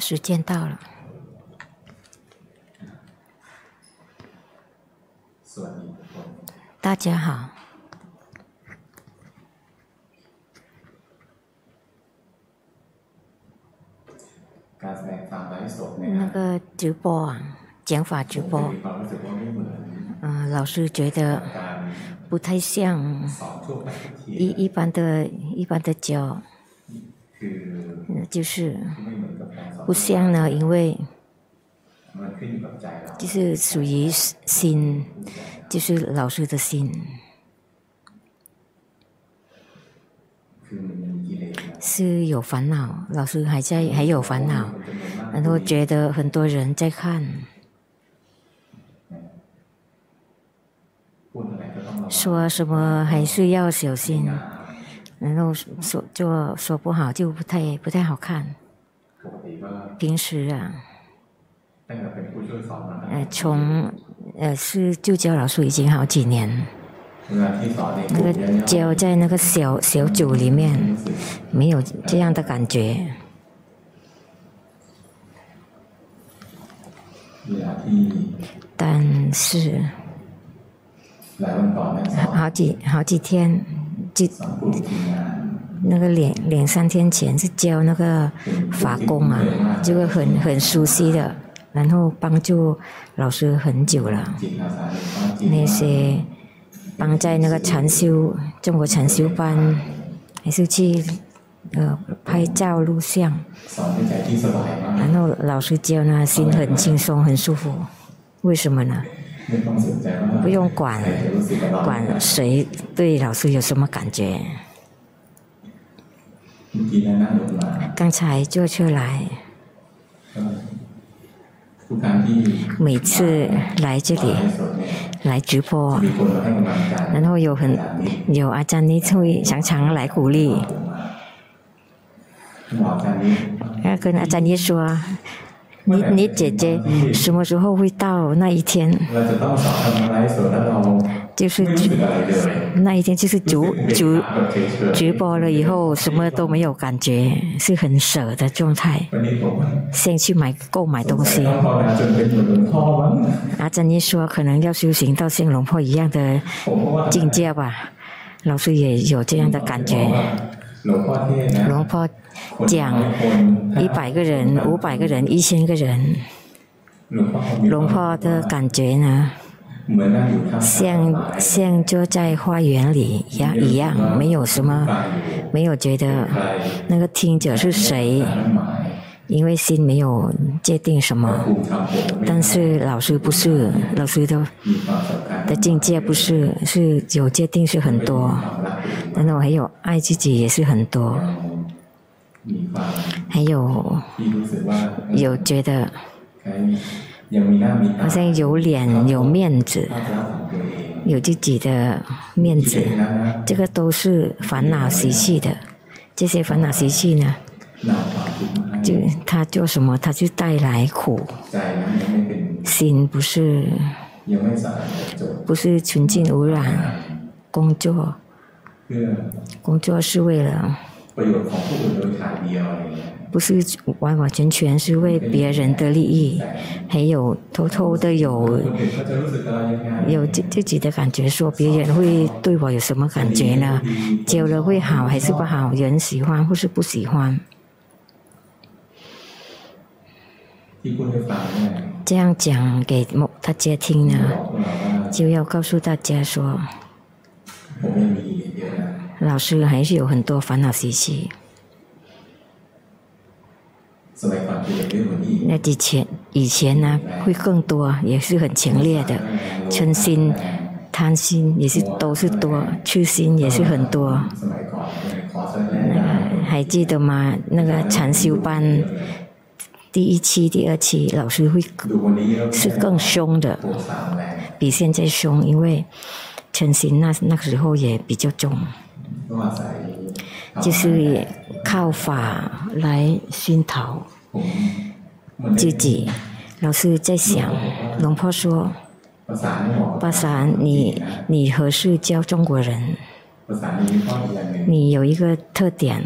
时间到了。大家好。那个直播啊，讲法直播，嗯，老师觉得不太像一一般的一般的教，就是不像呢，因为就是属于心，就是老师的心，是有烦恼，老师还在还有烦恼。然后觉得很多人在看，说什么还是要小心，然后说就说不好就不太不太好看。平时啊，呃，从呃是就教老师已经好几年，那个教在那个小小组里面，没有这样的感觉。但是，好几好几天，就那个两两三天前是教那个法功啊，这个很很熟悉的，然后帮助老师很久了。那些帮在那个禅修中国禅修班，还是去。呃，拍照录像，然后老师教呢，心很轻松，很舒服。为什么呢？不用管管谁对老师有什么感觉。刚才坐出来，每次来这里来直播，然后有很有阿詹尼会常常来鼓励。要跟阿詹妮说，你你姐姐什么时候会到那一天？就是那一天，就是主主直播了以后，什么都没有感觉，是很舍的状态。先去买购买东西。阿珍妮说，可能要修行到像龙婆一样的境界吧。老师也有这样的感觉。龙婆讲一百个人、五百个人、一千个人，龙婆的感觉呢，像像坐在花园里一样一样，没有什么，没有觉得那个听者是谁，因为心没有界定什么。但是老师不是，老师的的境界不是是有界定是很多。但是我还有爱自己也是很多，还有有觉得好像有脸有面子，有自己的面子，这个都是烦恼习气的。这些烦恼习气呢，就他做什么，他就带来苦。心不是不是纯净无染，工作。工作是为了，不是完完全全是为别人的利益，还有偷偷的有有自自己的感觉，说别人会对我有什么感觉呢？教了会好还是不好？人喜欢或是不喜欢？这样讲给大家听呢，就要告诉大家说。老师还是有很多烦恼习气。那以前以前呢，会更多，也是很强烈的，嗔心、贪心也是都是多，痴心也是很多。那个还记得吗？那个禅修班第一期、第二期，老师会是更凶的，比现在凶，因为。嗔心那那个时候也比较重，就是靠法来熏陶自己。老师在想，龙婆说：“巴桑，你你何时教中国人？你有一个特点，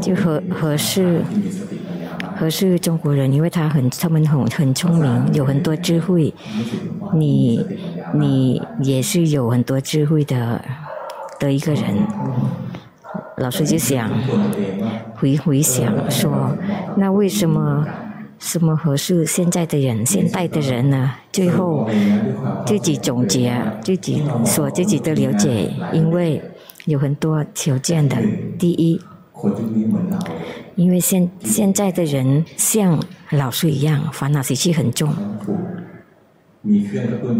就合合适合适中国人，因为他很他们很很聪明，有很多智慧。你你也是有很多智慧的的一个人。老师就想回回想说，那为什么什么合适现在的人现代的人呢？最后自己总结，自己说自己的了解，因为。有很多条件的。第一，因为现现在的人像老师一样，烦恼习气很重，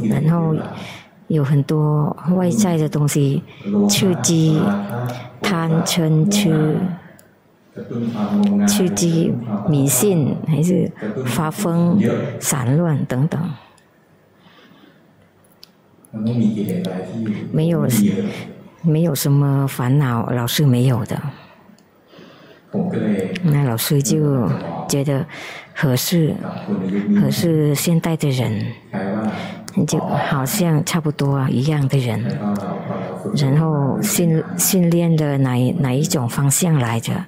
然后有很多外在的东西刺激贪嗔痴，刺激迷信，还是发疯、散乱等等，没有。没有什么烦恼，老师没有的。那老师就觉得合适，合适现代的人，就好像差不多一样的人，然后训训练的哪哪一种方向来着，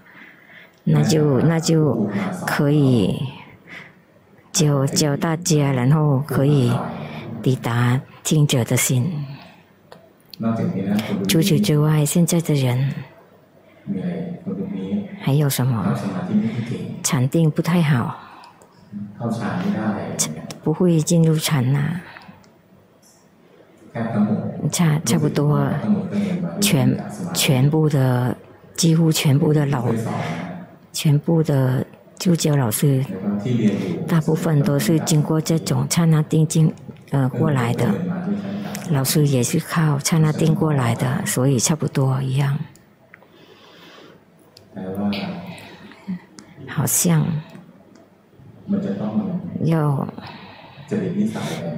那就那就可以教教大家，然后可以抵达听者的心。除此之外，现在的人还有什么？禅定不太好，不会进入禅呐。差差不多，全全部的几乎全部的老，全部的助教老师，大部分都是经过这种刹那定境呃过来的。老师也是靠刹那定过来的，所以差不多一样。好像要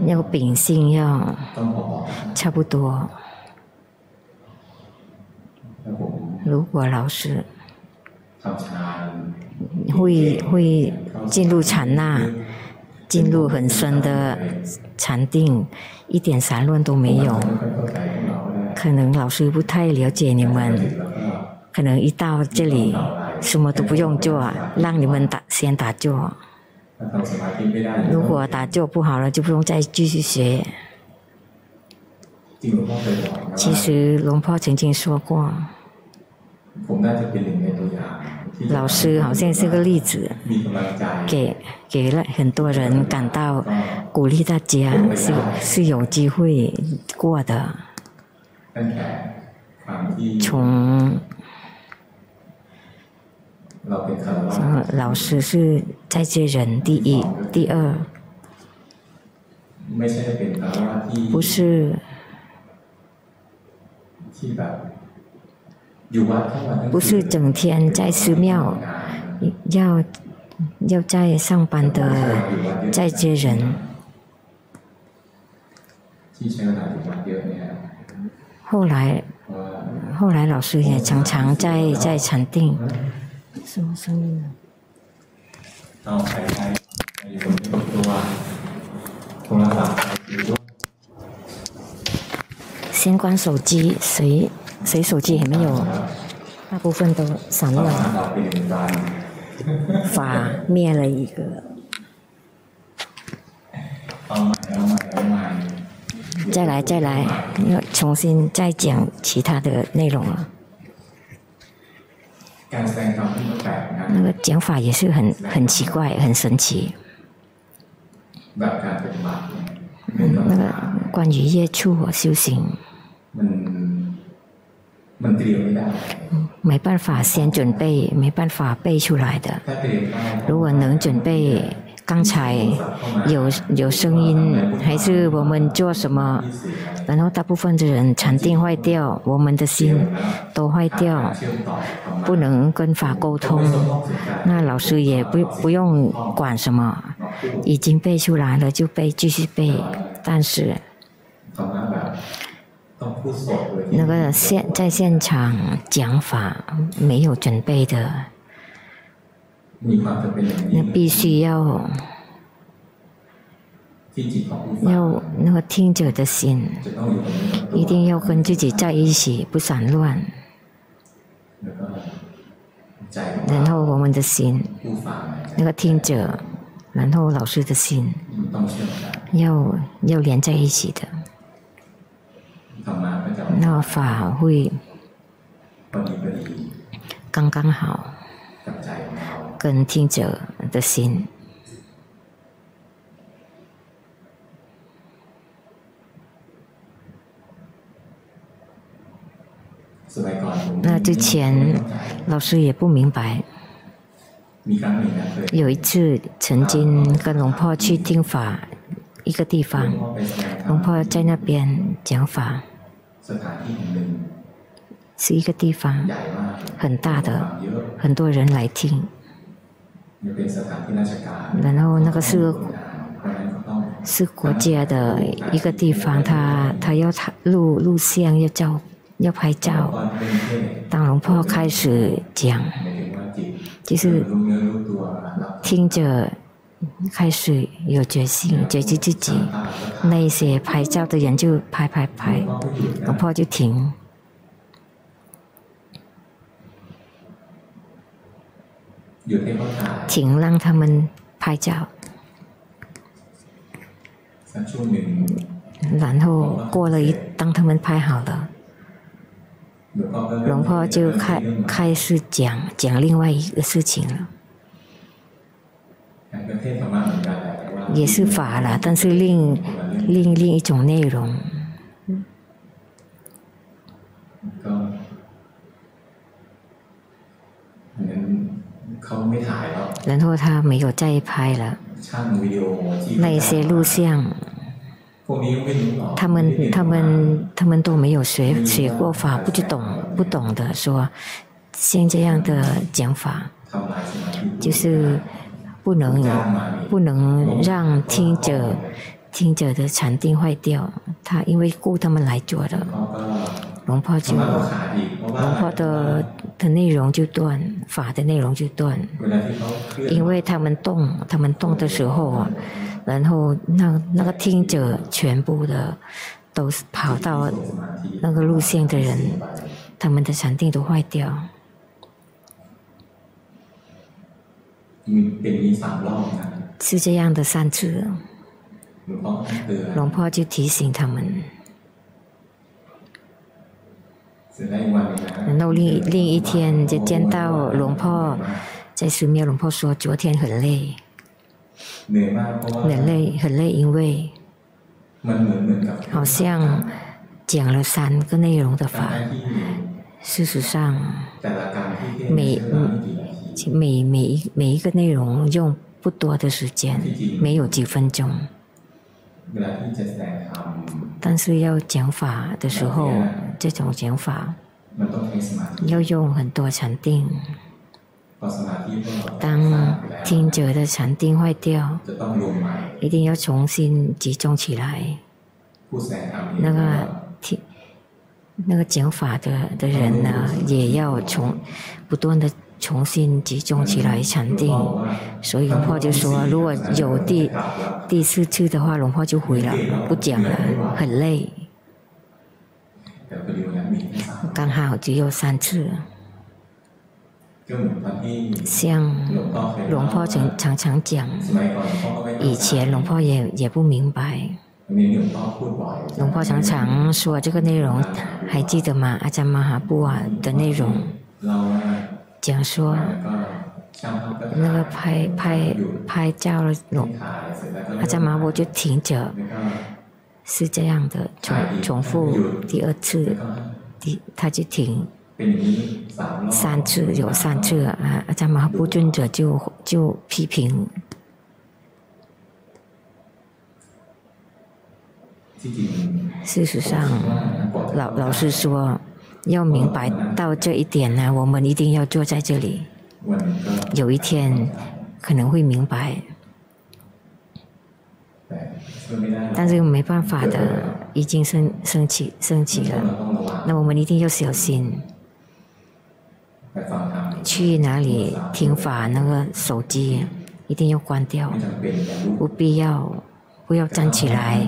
要秉性要差不多。如果老师会会进入禅那，进入很深的禅定。一点散乱都没有，可能老师不太了解你们，可能一到这里什么都不用做，让你们打先打坐。如果打坐不好了，就不用再继续学。其实龙婆曾经说过。老师好像是个例子，给给了很多人感到鼓励，大家是是有机会过的。从老师是在接人，第一，第二，不是。不是整天在寺庙，要要在上班的在接人。后来，后来老师也常常在在禅定。什么声音啊？先关手机，谁？谁手机也没有？大部分都散乱，法灭了一个。再来再来，要重新再讲其他的内容了。那个讲法也是很很奇怪，很神奇。嗯，那个关于业处修行。没办法先准备，没办法背出来的。如果能准备，刚才有有声音，还是我们做什么，然后大部分的人禅定坏掉，我们的心都坏掉，不能跟法沟通，那老师也不不用管什么，已经背出来了就背，继续背，但是。那个现在现场讲法没有准备的，那必须要要那个听者的心，一定要跟自己在一起，不散乱。然后我们的心，那个听者，然后老师的心，要要连在一起的，那法会刚刚好跟听者的心。那之前老师也不明白。有一次曾经跟龙婆去听法，一个地方，龙婆在那边讲法，是一个地方很大的，很多人来听。然后那个是是国家的一个地方，他他要他录录像要照。要拍照，当龙婆开始讲，就是听着开始有决心，觉知自己，那些拍照的人就拍拍拍，龙婆就停，停让他们拍照，然后过了一，当他们拍好了。龙婆就开开始讲讲另外一个事情了，也是法了，但是另另另一种内容。然后他没有再拍了，那一些录像。他们他们他们都没有学学过法，不知懂不懂的说，像这样的讲法，就是不能不能让听者听者的禅定坏掉。他因为雇他们来做的，龙婆就龙婆的的内容就断，法的内容就断，因为他们动他们动的时候啊。然后那那个听者全部的都是跑到那个路线的人，他们的禅定都坏掉。是这样的三次，龙婆就提醒他们。然后另另一天就见到龙婆，在寺庙，龙婆说昨天很累。很累，很累，因为好像讲了三个内容的法。事实上，每每每一每一个内容用不多的时间，没有几分钟。但是要讲法的时候，这种讲法要用很多禅定。当听者的禅定坏掉，一定要重新集中起来。那个听那个讲法的的人呢，也要从不断的重新集中起来禅定。所以龙婆就说，如果有第第四次的话，龙婆就回了，不讲了，很累。刚好只有三次。像龙婆常常讲，以前龙婆也也不明白。龙婆常常说这个内容，还记得吗？阿赞玛哈布瓦的内容，讲说那个拍拍拍照了，阿赞玛哈布就停着，是这样的，重重复第二次，第他就停。三次有三次啊！阿赞玛哈布尊者就就批评。事实上，老老师说，要明白到这一点呢，我们一定要坐在这里。有一天可能会明白，但是没办法的，已经升升起升起了，那我们一定要小心。去哪里听法？那个手机一定要关掉，不必要，不要站起来，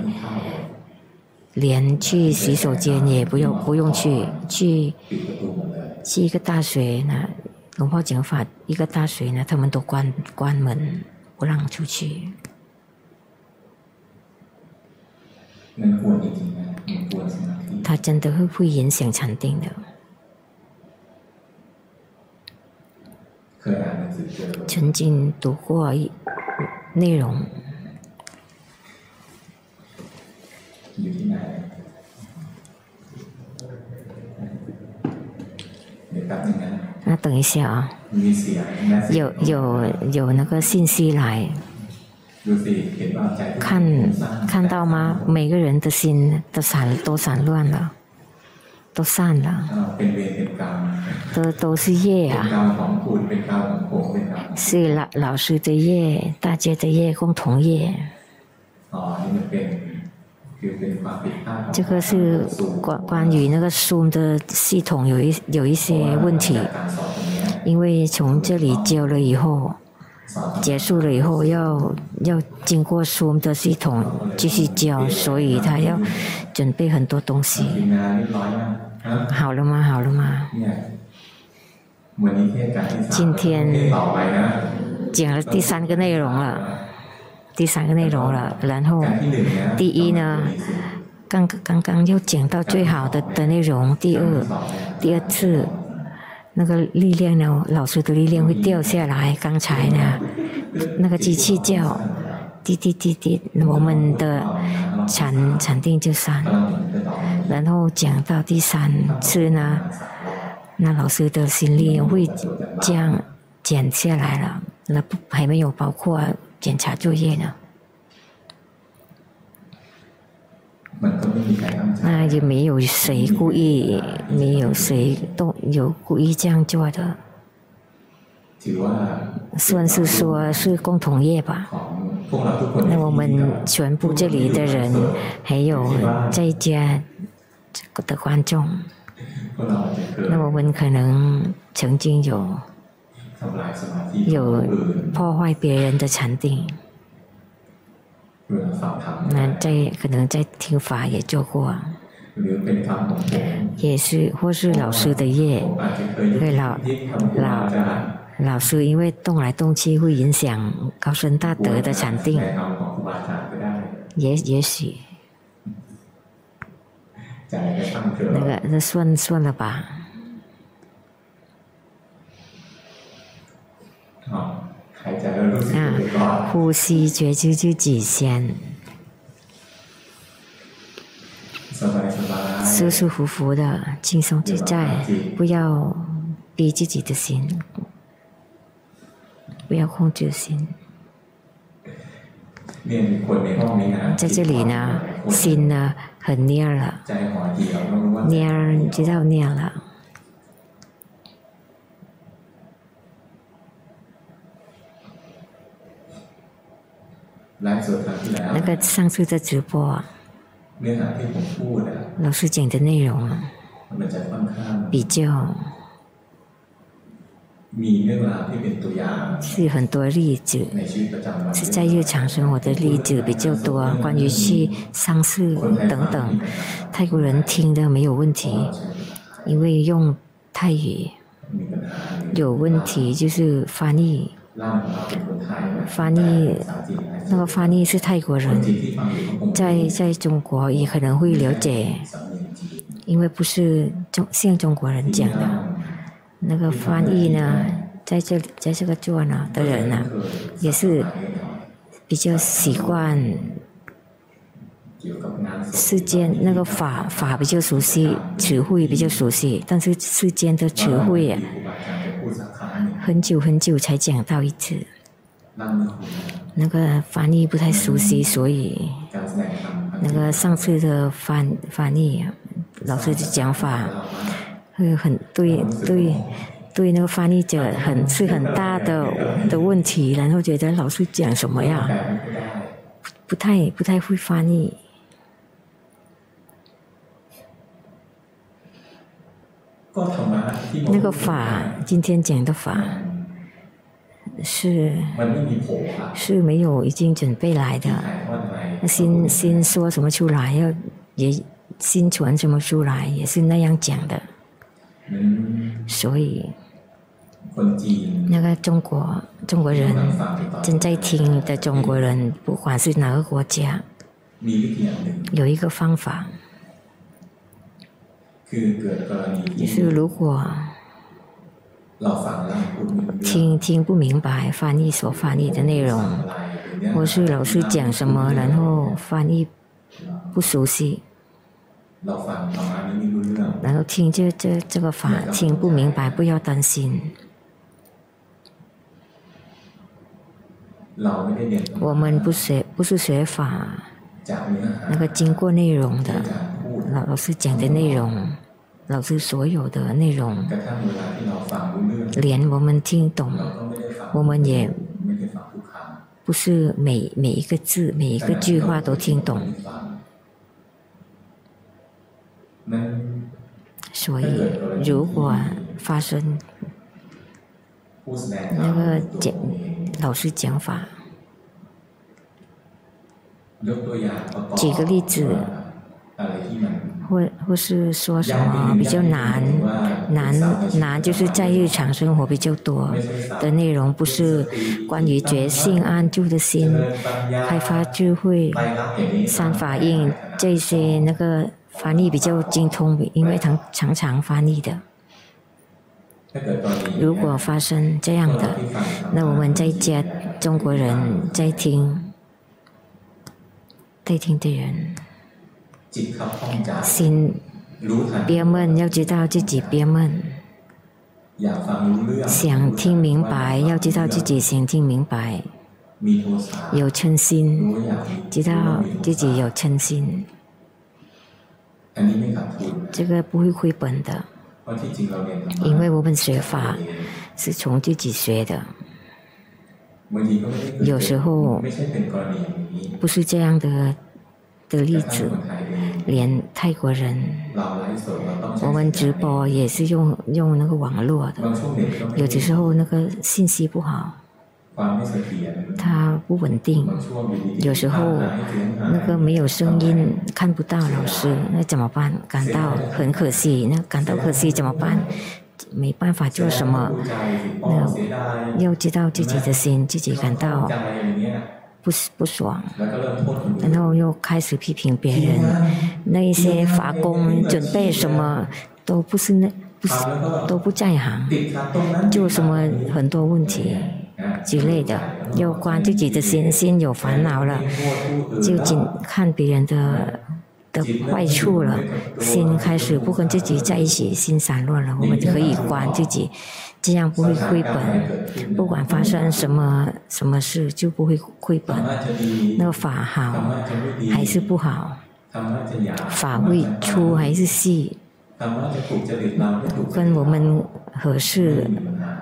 连去洗手间也不用，不用去，去去一个大学呢龙婆讲法，一个大学呢，他们都关关门，不让出去。他真的会会影响禅定的。曾经读过一内容。那等一下啊，有有有那个信息来，看看到吗？每个人的心都散都散乱了，都散了，都都是业啊，是老老师的业，大家的业，共同业。这个是关关于那个 Zoom 的系统有一有一些问题，因为从这里交了以后，结束了以后要要经过 Zoom 的系统继续交，所以他要准备很多东西。好了吗？好了吗？今天讲了第三个内容了。第三个内容了，然后第一呢，刚刚刚又讲到最好的的内容。第二，第二次那个力量呢，老师的力量会掉下来。刚才呢，那个机器叫滴滴滴滴，我们的禅禅定就散。然后讲到第三次呢，那老师的心力会降减下来了，那不还没有包括。检查作业呢？那也没有谁故意，没有谁都有故意这样做的，算是说是共同业吧。那我们全部这里的人，还有在家的观众，那我们可能曾经有。有破坏别人的禅定，那在可能在听法也做过，也是或是老师的业，对老老老师因为动来动去会影响高深大德的禅定，也也许，那个那算算了吧。啊，呼吸觉知自己先，舒舒服服的，轻松自在，不要逼自己的心，不要控制心。在这里呢，心呢很蔫了，蔫知道蔫了。那个上次的直播，老师讲的内容比较。是很多例子，是在日常生活的例子比较多，关于去丧事等等，泰国人听的没有问题，因为用泰语。有问题就是翻译。翻译，那个翻译是泰国人，在在中国也可能会了解，因为不是中像中国人讲的，那个翻译呢，在这在这个做呢的人呢，也是比较习惯世间那个法法比较熟悉，词汇比较熟悉，但是世间的词汇。很久很久才讲到一次，那个翻译不太熟悉，所以那个上次的翻翻译老师的讲法会很对对对那个翻译者很是很大的的问题，然后觉得老师讲什么呀，不太不太会翻译。那个法，今天讲的法是是。没有已经准备来的，先先说什么出来，要也心传什么出来，也是那样讲的，所以那个中国中国人正在听的中国人，不管是哪个国家，有一个方法，就是如果听听不明白翻译所翻译的内容，或是老师讲什么，然后翻译不熟悉，然后听这这这个法听不明白，不要担心。我们不学，不是学法，那个经过内容的，老老师讲的内容，老师所有的内容，连我们听懂，我们也不是每每一个字、每一个句话都听懂。所以，如果发生那个讲。老师讲法，举个例子，或或是说什么比较难，难难就是在日常生活比较多的内容，不是关于觉性安住的心、开发智慧、三法印这些那个翻译比较精通，因为常常常翻译的。如果发生这样的，那我们在家中国人在听，在听的人，心憋闷，要知道自己憋闷；想听明白，要知道自己想听明白；有嗔心，知道自己有嗔心，这个不会亏本的。因为我们学法是从自己学的，有时候不是这样的的例子，连泰国人，我们直播也是用用那个网络的，有的时候那个信息不好。它不稳定，有时候那个没有声音，看不到老师，那怎么办？感到很可惜，那感到可惜怎么办？没办法做什么，那要知道自己的心，自己感到不不爽，然后又开始批评别人，那一些法工准备什么都不是那不是都不在行，就什么很多问题。之类的，有关自己的心，心有烦恼了，就仅看别人的的坏处了，心开始不跟自己在一起，心散乱了。我们可以关自己，这样不会亏本。不管发生什么什么事，就不会亏本。那个法好还是不好？法会粗还是细？跟我们合适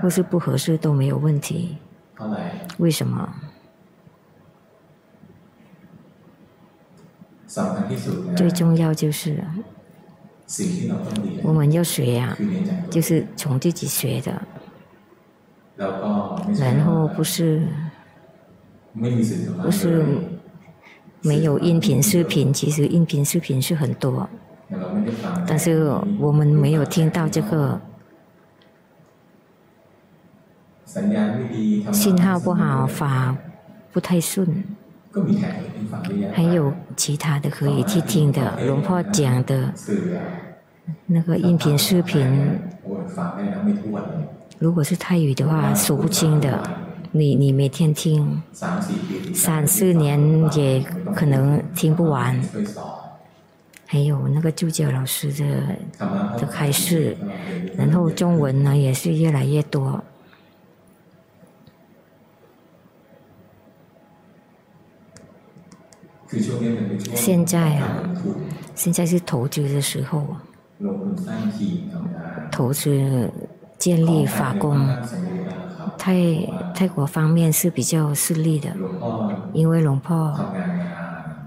或是不合适都没有问题。为什么？最重要就是我们要学呀，就是从自己学的，然后不是不是没有音频视频，其实音频视频是很多，但是我们没有听到这个。信号不好，法不太顺，还有其他的可以去听的，龙婆讲的那个音频视频，如果是泰语的话，数不清的，你你每天听三四年也可能听不完，还有那个助教老师的的开示，然后中文呢也是越来越多。现在啊，现在是投资的时候，投资建立法工，泰泰国方面是比较顺利的，因为龙婆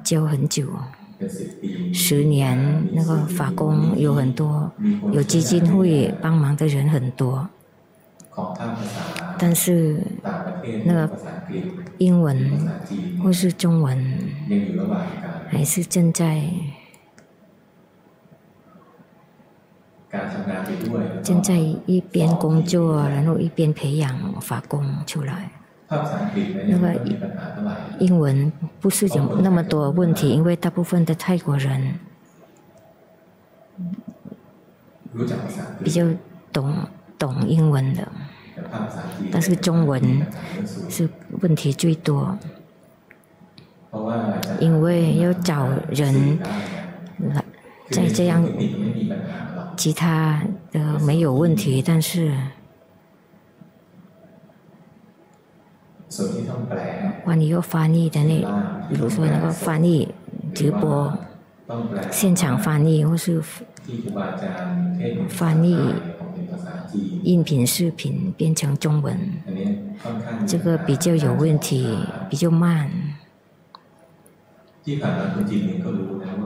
教很久，十年那个法工有很多，有基金会帮忙的人很多。但是，那个英文或是中文，还是正在正在一边工作，然后一边培养法工出来。那个英文不是有那么多问题，因为大部分的泰国人比较懂懂英文的，但是中文是问题最多，因为要找人来再这样，其他的没有问题，但是。关于要翻译的那，比如说那个翻译直播、现场翻译，或是翻译音频、视频变成中文，这个比较有问题，比较慢。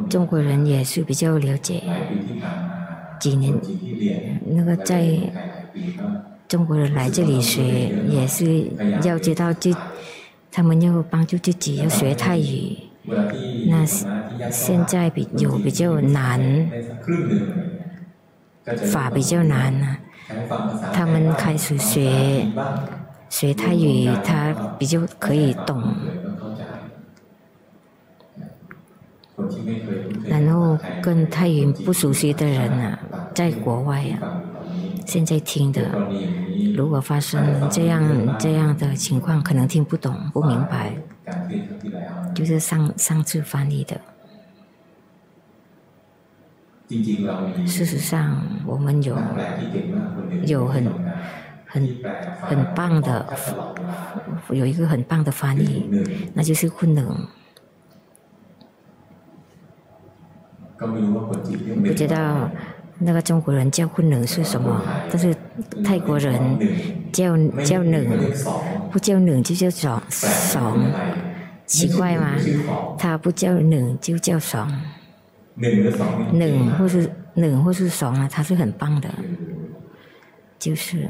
中国人也是比较了解，几年那个在。中国人来这里学，也是要知道自，他们要帮助自己要学泰语。那现在比有比较难，法比较难啊。他们开始学学泰语，他比较可以懂。然后跟泰语不熟悉的人啊，在国外啊。现在听的，如果发生这样这样的情况，可能听不懂、不明白，就是上上次翻译的。事实上，我们有有很很很棒的，有一个很棒的翻译，那就是昆能。不知道。那个中国人叫昆能是什么？但是泰国人叫叫能，不叫能就叫爽爽，奇怪吗？他不叫能就叫爽，能或是冷或是爽啊，他是很棒的，就是。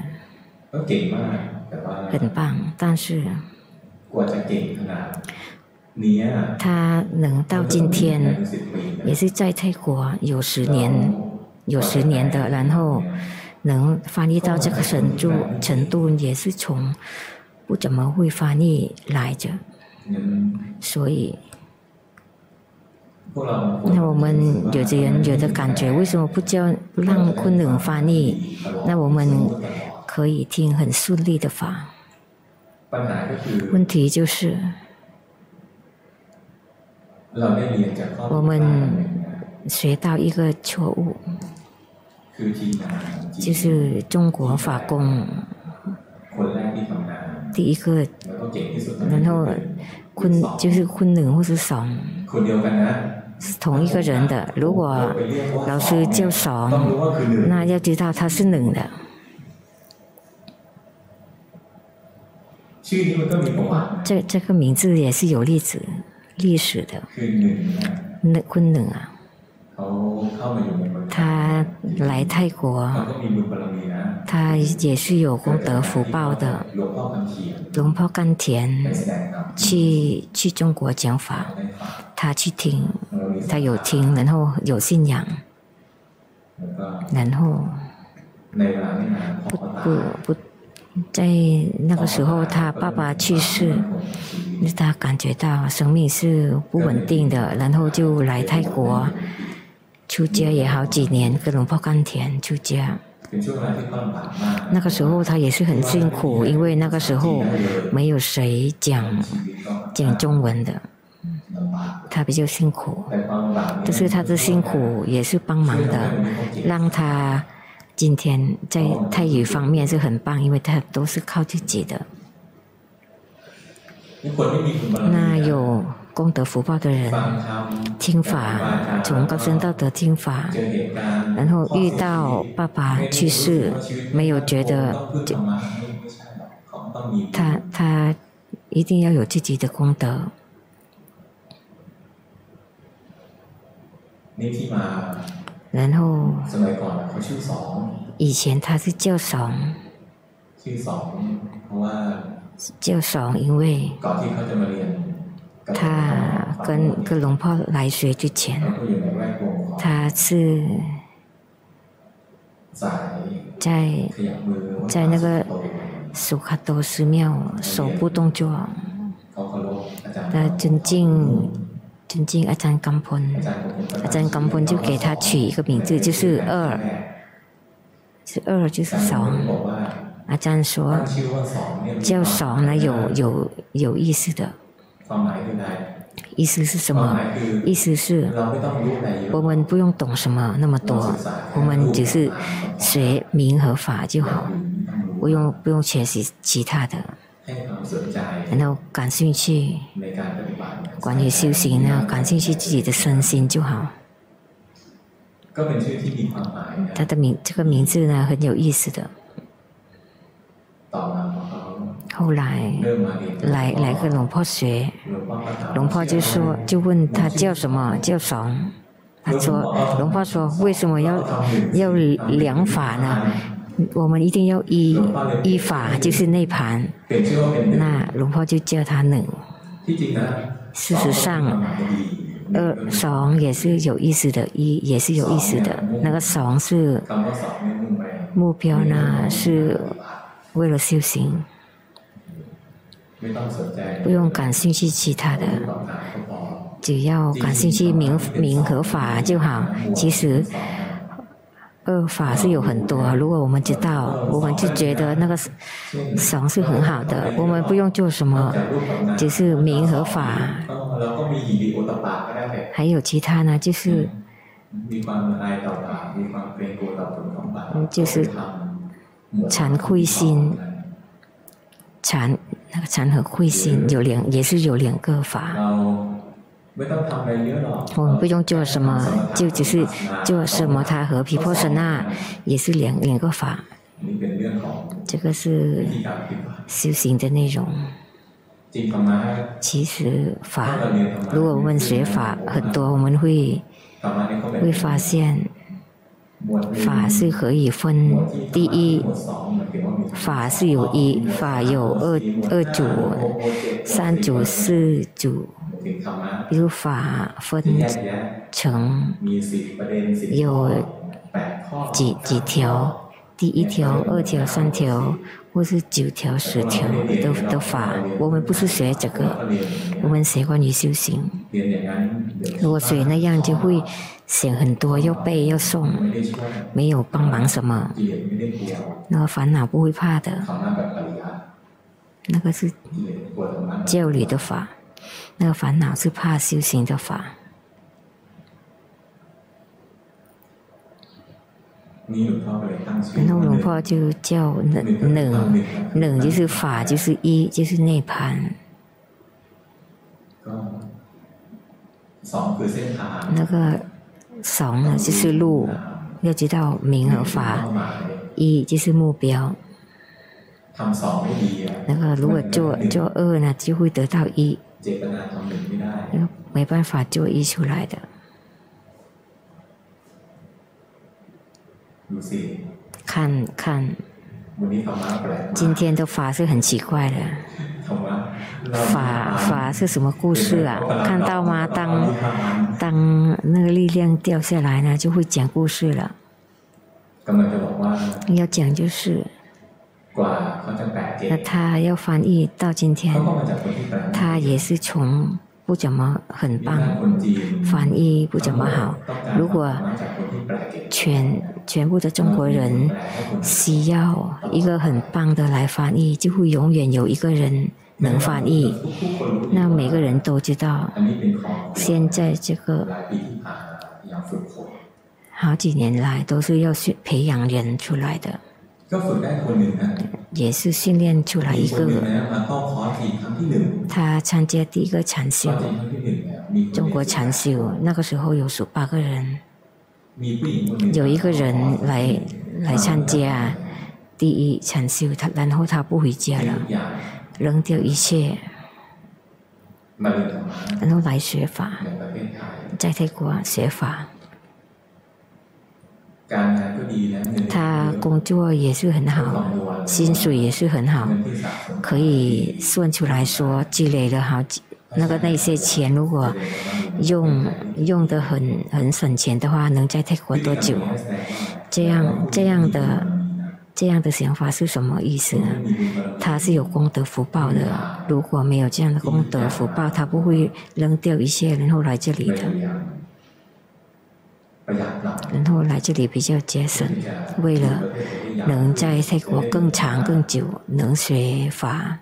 很棒，但是。他。能到今天，也是在泰国有十年。有十年的，然后能翻译到这个程度，程度也是从不怎么会翻译来着。所以，那我们有的人有的感觉，为什么不叫让昆能翻译？那我们可以听很顺利的法。问题就是，我们学到一个错误。就是中国法工第一个，然后昆就是昆能或是爽，是同一个人的。如果老师叫爽，那要知道他是冷的。这这个名字也是有历史历史的，那昆能啊。他来泰国，他也是有功德福报的。龙婆甘田去去中国讲法，他去听，他有听，然后有信仰，然后不不不，在那个时候他爸爸去世，他感觉到生命是不稳定的，然后就来泰国。出家也好几年，跟龙婆甘田出家。那个时候他也是很辛苦，因为那个时候没有谁讲讲中文的，他比较辛苦。但是他的辛苦也是帮忙的，让他今天在泰语方面是很棒，因为他都是靠自己的。那有。功德福报的人听法，从高僧道德听法，然后遇到爸爸去世，没有觉得，他他一定要有自己的功德。然后以前他是叫爽，叫爽，因为。他跟跟龙婆来学之前，他是在在那个苏卡多寺庙手部动作，他尊敬尊敬阿赞甘喷，阿赞甘喷就给他取一个名字，就是二，是二就是爽。阿赞说叫爽呢有有有意思的。意思是什么？意思是，我们不用懂什么那么多，我们只是学名和法就好，不用不用学习其他的。然后感兴趣，关于修行呢，感兴趣自己的身心就好。他的名这个名字呢很有意思的。后来来来跟龙婆学，龙婆就说就问他叫什么叫爽，他说龙婆说为什么要要量法呢？我们一定要依依法就是内盘，那龙婆就叫他能。事实上，二爽也是有意思的，一也是有意思的。那个爽是目标呢，是为了修行。不用感兴趣其他的，只要感兴趣名名和法就好。其实二法是有很多，如果我们知道，我们就觉得那个爽是很好的，我们不用做什么，只是名和法。还有其他呢，就是就是惭愧心。惭那个惭和慧心有两，也是有两个法。我们不用做什么，就只是做什么。他和皮婆舍那也是两两个法。这个是修行的内容。其实法，如果我们学法很多，我们会会发现。法是可以分，第一，法是有一，法有二二组，三组四组，比如法分成有几几条，第一条、二条、三条。或是九条、十条的的法，我们不是学这个，我们学关于修行。如果学那样，就会想很多，要背要诵，没有帮忙什么，那个烦恼不会怕的。那个是教理的法，那个烦恼是怕修行的法。然后龙婆就叫冷冷冷，就是法，就是一，就是内盘。那个爽呢，就是路，要知道名和法，一就是目标。那个如果做做二呢，就会得到一，没办法做一出来的。看看，今天的法是很奇怪的。法法是什么故事啊？看到吗？当当那个力量掉下来呢，就会讲故事了。要讲就是，那他要翻译到今天，他也是从。不怎么很棒，翻译不怎么好。如果全全部的中国人需要一个很棒的来翻译，就会永远有一个人能翻译。那每个人都知道，现在这个好几年来都是要训培养人出来的。也是训练出来一个，他参加第一个禅修，中国禅修，那个时候有十八个人，有一个人来来参加第一禅修，他然后他不回家了，扔掉一切，然后来学法，在泰国学法。他工作也是很好，薪水也是很好，可以算出来说积累了好几那个那些钱，如果用用得很很省钱的话，能在泰国多久？这样这样的这样的想法是什么意思呢？他是有功德福报的，如果没有这样的功德福报，他不会扔掉一切，然后来这里的，然后来这里比较节省，为了能在泰国更长更久，能学法。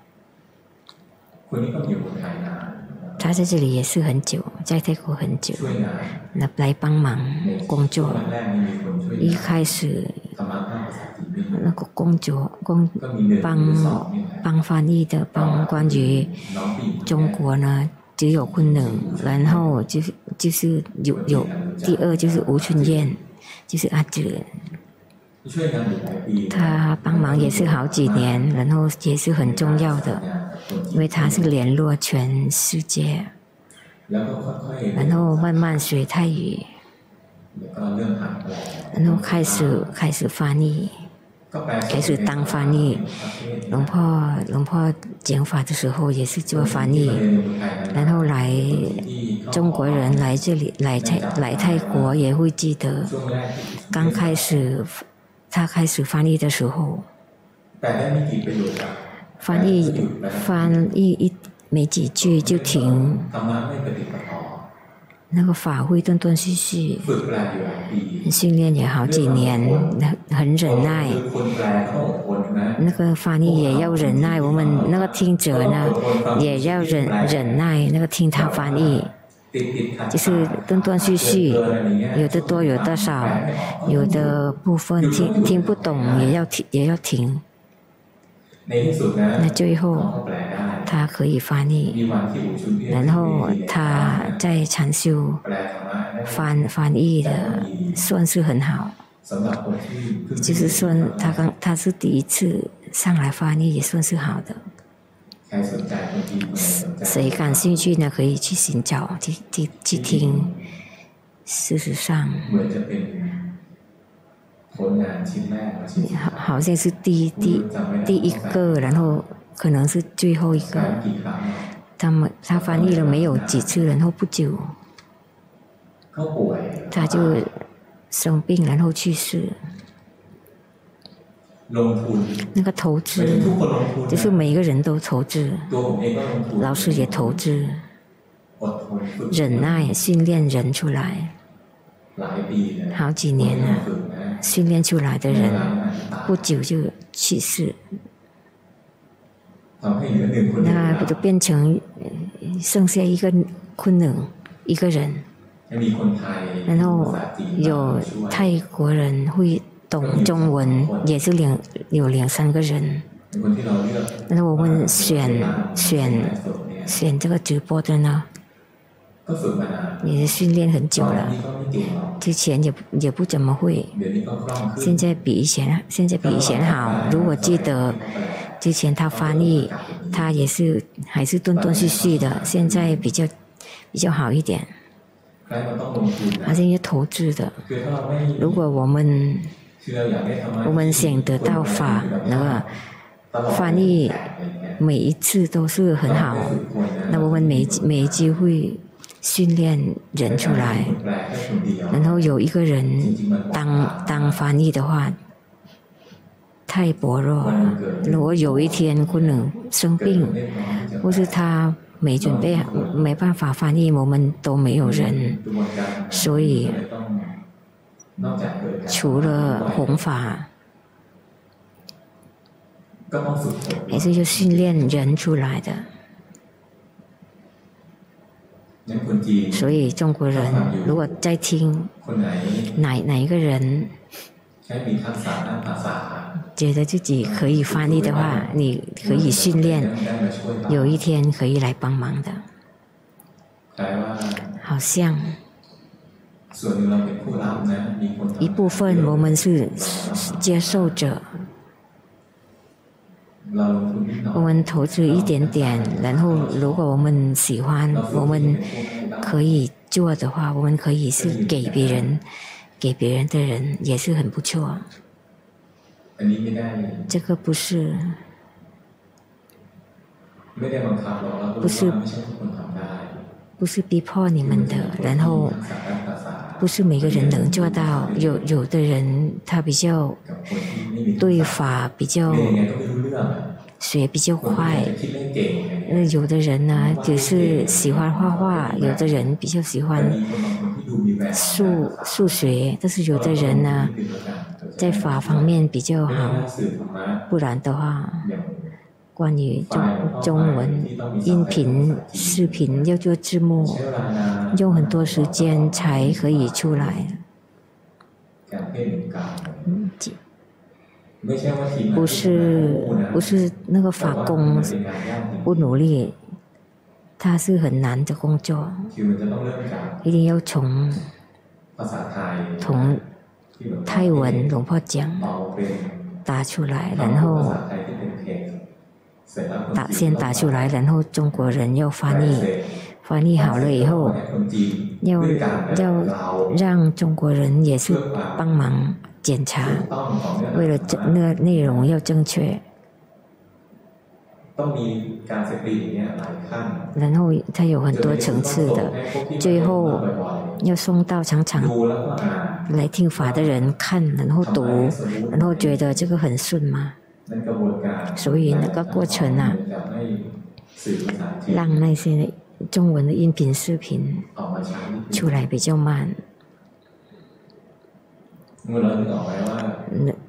他在这里也是很久，在泰国很久，那来帮忙工作。一开始那个工作工帮帮翻译的，帮关于中国呢，只有昆能，然后就是就是有有第二就是吴春燕，就是阿哲。他帮忙也是好几年，然后也是很重要的，因为他是联络全世界，然后慢慢学泰语，然后开始开始翻译，开始当翻译。龙婆龙婆讲法的时候也是做翻译，然后来中国人来这里来泰来泰国也会记得，刚开始。他开始翻译的时候，翻译翻译一没几句就停，那个法会断断续续，训练也好几年，很忍耐。那个翻译也要忍耐，我们那个听者呢也要忍忍耐，那个听他翻译。就是断断续续，有的多有的少，有的部分听听不懂也要停也要停。那最后他可以翻译，然后他在禅修翻翻译的算是很好，就是算他刚他是第一次上来翻译也算是好的。谁感兴趣呢？可以去寻找，去去去听。事实上，好好像是第一第第一个，然后可能是最后一个。他们他翻译了没有几次，然后不久，他就生病，然后去世。那个投资，就是每一个人都投资，老师也投资，忍耐训练人出来，好几年了，训练出来的人不久就去世，那不就变成剩下一个昆能一个人，然后有泰国人会。懂中文也是两有两三个人，那我们选选选这个直播的呢，也是训练很久了，之前也也不怎么会，现在比以前现在比以前好。如果记得之前他翻译，他也是还是断断续续的，现在比较比较好一点，好像要投资的。如果我们我们想得到法，那个翻译每一次都是很好。那我们每每一机会训练人出来，然后有一个人当当翻译的话，太薄弱了。如果有一天可能生病，或是他没准备，没办法翻译，我们都没有人，所以。除了弘法，还是就训练人出来的。所以中国人如果在听哪哪一个人觉得自己可以翻译的话，你可以训练，有一天可以来帮忙的。好像。一部分我们是接受者，我们投资一点点，然后如果我们喜欢，我们可以做的话，我们可以是给别人，给别人的人也是很不错。这个不是，不是，不是逼迫你们的，然后。不是每个人能做到。有有的人他比较对法比较学比较快，那有的人呢就是喜欢画画，有的人比较喜欢数数学，但是有的人呢在法方面比较好，不然的话。关于中中文音频、视频要做字幕，用很多时间才可以出来。不是不是那个法工不努力，他是很难的工作，一定要从从泰文龙婆讲打出来，然后。打先打出来，然后中国人要翻译，翻译好了以后，要要让中国人也是帮忙检查，为了这那个内容要正确。然后它有很多层次的，最后要送到场场来听法的人看，然后读，然后觉得这个很顺吗？所以那个过程啊，让那些中文的音频视频出来比较慢。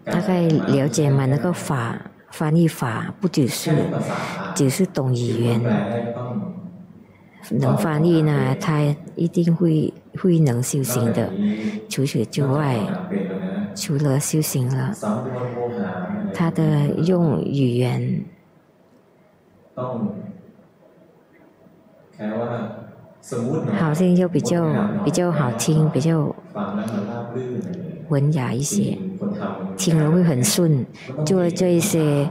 大概了解嘛？那个法翻译法不只是只是懂语言，能翻译呢，他一定会会能修行的。除此之外，除了修行了。他的用语言，好像又比较比较好听，比较文雅一些，听了会很顺。做这一些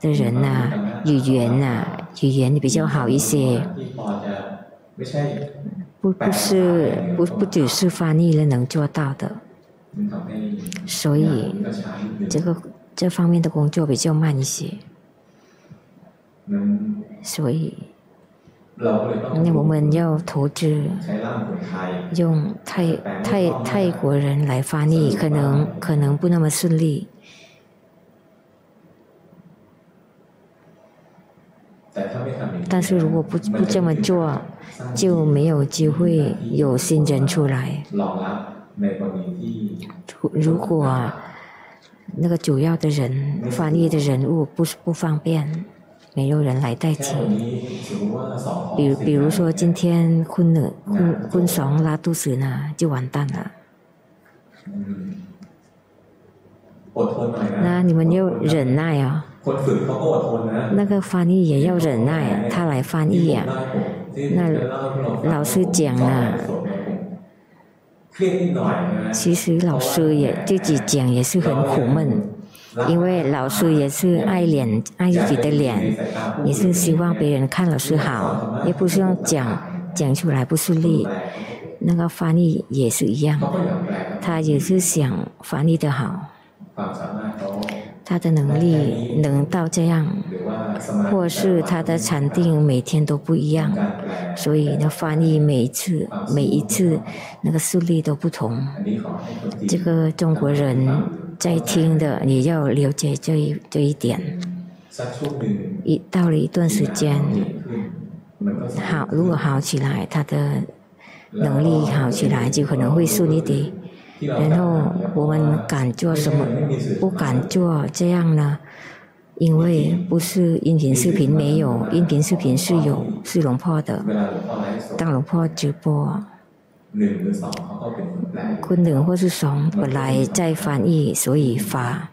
的人呐、啊，语言呐、啊，语言比较好一些。不不是不不只是翻译了能做到的，所以这个。这方面的工作比较慢一些，所以那我们要投资用泰泰泰国人来翻译，可能可能不那么顺利。但是如果不不这么做，就没有机会有新人出来。如如果。那个主要的人翻译的人物不是不方便，没有人来代替。比如比如说今天坤了坤坤爽拉肚子呢，就完蛋了。那你们要忍耐啊！那个翻译也要忍耐，他来翻译呀。那老师讲了。其实老师也自己讲也是很苦闷，因为老师也是爱脸爱自己的脸，也是希望别人看老师好，也不是用讲讲出来不顺利。那个翻译也是一样，他也是想翻译的好。他的能力能到这样，或是他的禅定每天都不一样，所以那翻译每一次每一次那个速率都不同。这个中国人在听的也要了解这一这一点。一到了一段时间，好，如果好起来，他的能力好起来，就可能会顺一点。然后我们敢做什么？不敢做这样呢？因为不是音频视频没有，音频视频是有，是龙婆的。当龙婆直播，坤能或是双本来在翻译，所以发。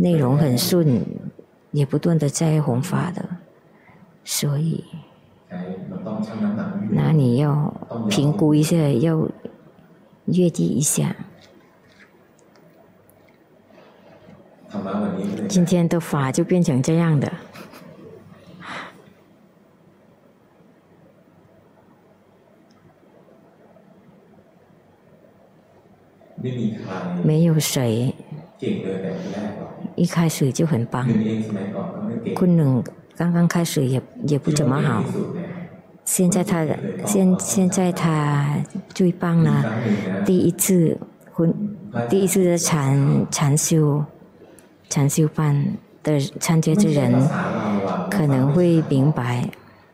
内容很顺，也不断的在红发的，所以那你要评估一下要。阅读一下，今天的法就变成这样的，没有谁一开始就很棒，昆能刚刚开始也也不怎么好。现在他现现在他最棒了，第一次婚第一次的禅禅修。禅修班的参加之人可能会明白，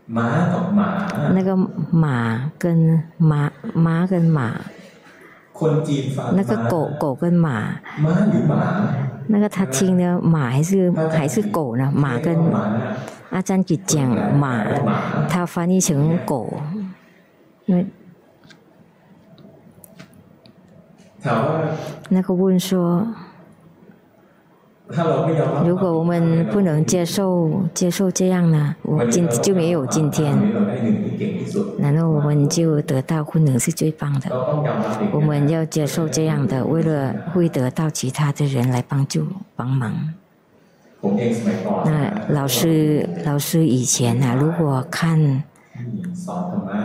那个马跟马马跟马，那个狗狗跟马，那个他听的马还是还是狗呢？马跟。阿赞吉讲马，他翻译成狗，因为那个问说，如果我们不能接受接受这样呢，我今就没有今天，难道我们就得到不能是最棒的。我们要接受这样的，为了会得到其他的人来帮助帮忙。那老师，老师以前啊，如果看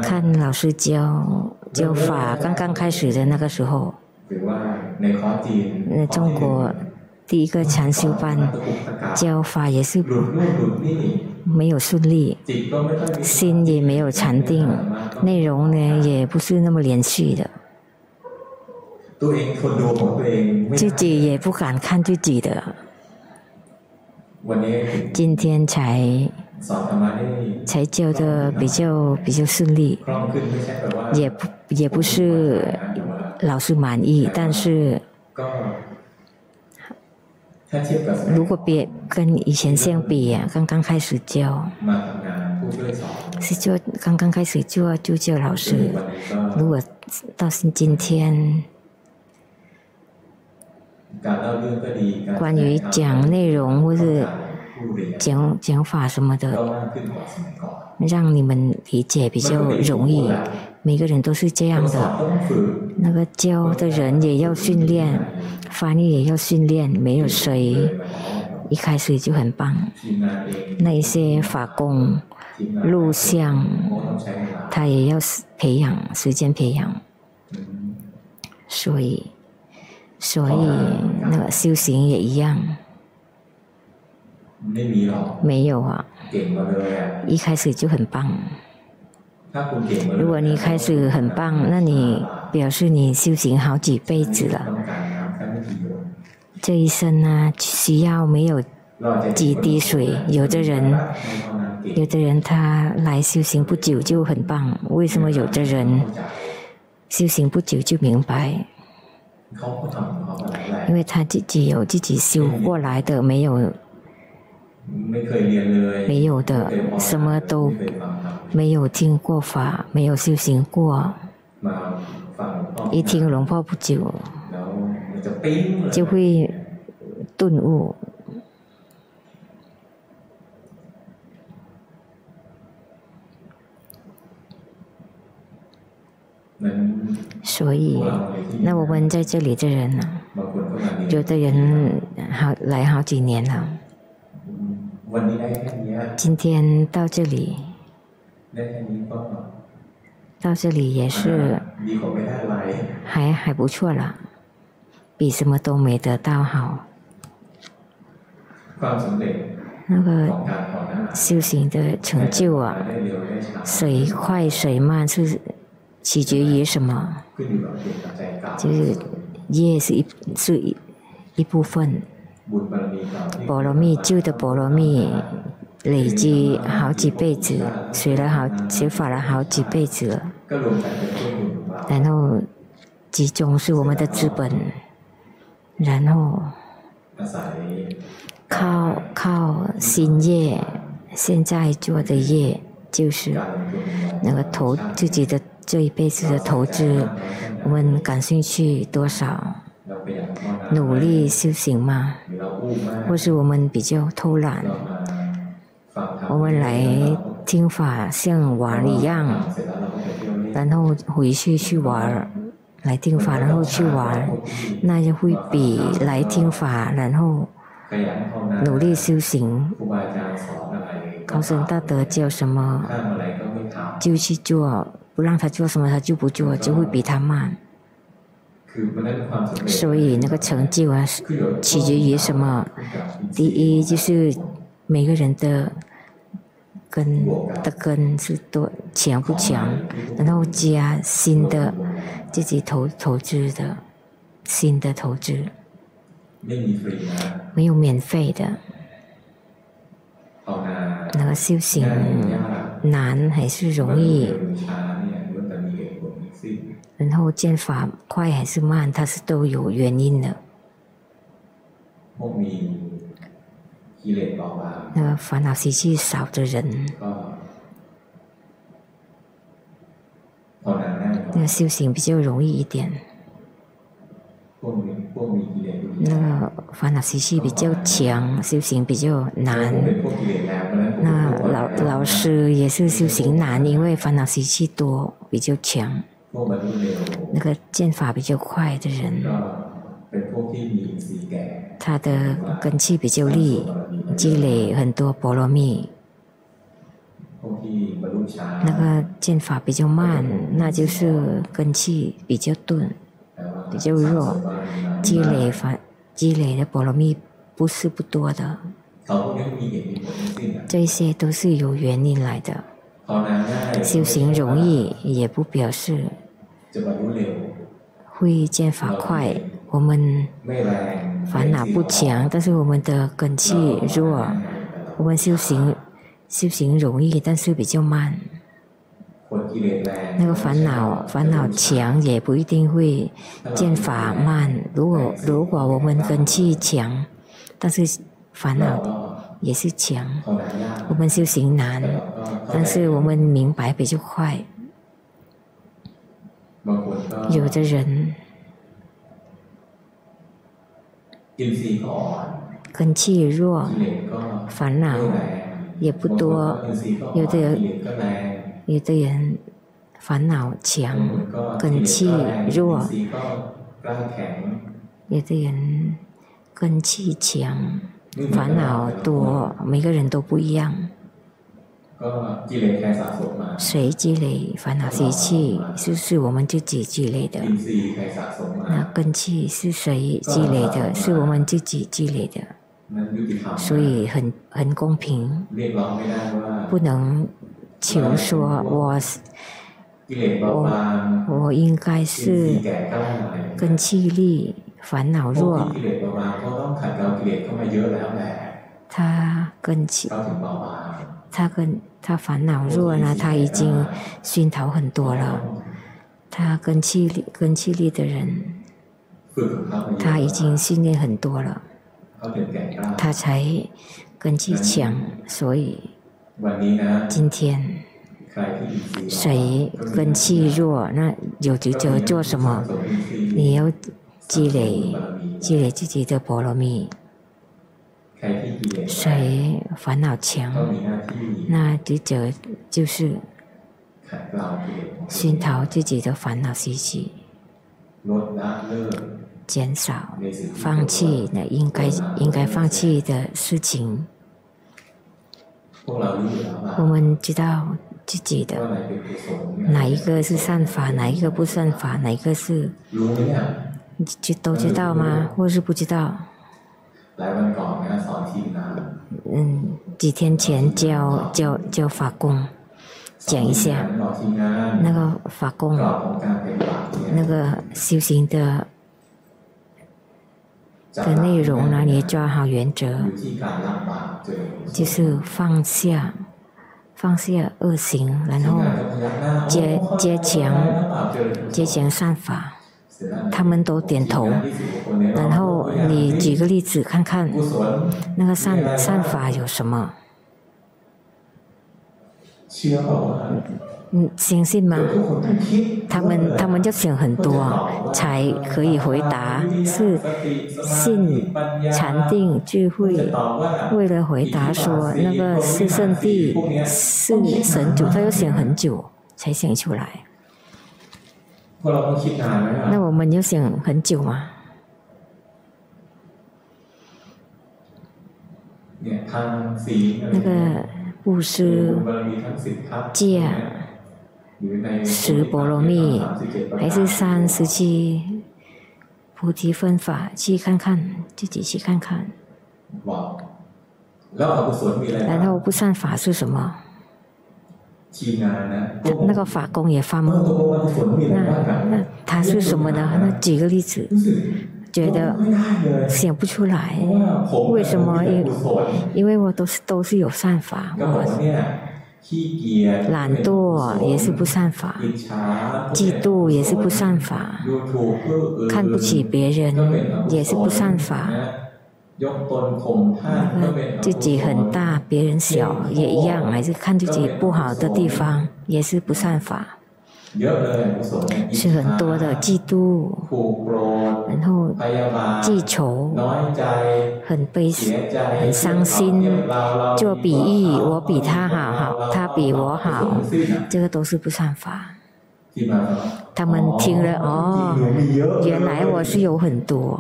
看老师教教法刚刚开始的那个时候，那中国第一个禅修班教法也是没有顺利，心也没有禅定，内容呢也不是那么连续的，自己也不敢看自己的。今天才才教的比较比较顺利，也不也不是老师满意，但是如果别跟以前相比，刚刚开始教是就刚刚开始就就教老师，如果到今天。关于讲内容或是讲讲法什么的，让你们理解比较容易。每个人都是这样的，那个教的人也要训练，翻译也要训练。没有谁一开始就很棒。那一些法工、录像，他也要培养，时间培养。所以。所以那个修行也一样，没有啊，一开始就很棒。如果你开始很棒，那你表示你修行好几辈子了。这一生呢，需要没有几滴水。有的人，有的人他来修行不久就很棒，为什么有的人修行不久就明白？因为他自己有自己修过来的，没有没有的，什么都没有听过法，没有修行过，一听龙婆不久，就会顿悟。所以，那我们在这里的人呢，有的人好来好几年了。今天到这里，到这里也是还还不错了，比什么都没得到好。那个修行的成就啊，谁快谁慢是。取决于什么？就是业是一是一一部分，波罗蜜旧的波罗蜜累积好几辈子，学了好学法了好几辈子了，然后集中是我们的资本，然后靠靠新业现在做的业就是那个投自己的。这一辈子的投资，我们感兴趣多少？努力修行吗？或是我们比较偷懒？我们来听法像玩一样，然后回去去玩，来听法然后去玩，那就会比来听法然后努力修行，高僧大德教什么就去做。不让他做什么，他就不做，就会比他慢。所以那个成就啊，取决于什么？第一就是每个人的根的根是多强不强，然后加新的自己投投资的新的投资，没有免费的。那个修行难还是容易？然后见法快还是慢？它是都有原因的。那个烦恼习气少的人，那修行比较容易一点。那个烦恼习气比较强，修行比较难。那老老师也是修行难，因为烦恼习气多，比较强。那个剑法比较快的人，他的根气比较利，积累很多波罗蜜。那个剑法比较慢，那就是根气比较钝，比较弱，积累法积累的波罗蜜不是不多的。这些都是有原因来的。修行容易，也不表示。会见法快，我们烦恼不强，但是我们的根气弱。我们修行修行容易，但是比较慢。那个烦恼烦恼强，也不一定会见法慢。如果如果我们根气强，但是烦恼也是强，我们修行难，但是我们明白比较快。有的人根气弱，烦恼也不多；有的人有的人烦恼强，根气弱；有的人根气强，烦恼多。每个人都不一样。谁积累烦恼习气，就是我们自己积累的。那根气是谁积累的？是我们自己积累的。所以很很公平，不能求说我我我应该是根气力，烦恼弱。他根器。他跟他烦恼弱呢，他已经熏陶很多了。他根气力根气力的人，他已经训练很多了，他才根气强。所以今天谁根气弱，那有就就做什么？你要积累积累自己的波罗蜜。谁烦恼强，那职责就是熏陶自己的烦恼习气，减少、放弃那应该应该放弃的事情。我们知道自己的哪一个是善法，哪一个不善法，哪一个是，你都知道吗？或是不知道？嗯，几天前教教教法工，讲一下。那个法工，那个修行的的内容呢，你抓好原则，就是放下放下恶行，然后接接强接强善法。他们都点头，然后你举个例子看看，那个善善法有什么？嗯，相信吗？他们他们就想很多才可以回答，是信禅定聚会，为了回答说那个是圣地是神主，他要想很久才想出来。那我们要想很久吗？那个布施、戒、十波罗蜜，还是三十七菩提分法？去看看，自己去看看。然后不善法是什么？那个法工也发梦，那那他是什么呢？那举个例子，觉得想不出来，为什么？因因为我都是都是有善法，我懒惰也是不善法，嫉妒也是不善法，看不起别人也是不善法。自己很大，别人小也一样，还是看自己不好的地方，也是不善法，是很多的嫉妒，然后记仇，很悲很伤心，做比喻，我比他好，好，他比我好，这个都是不善法。他们听了哦，原来我是有很多。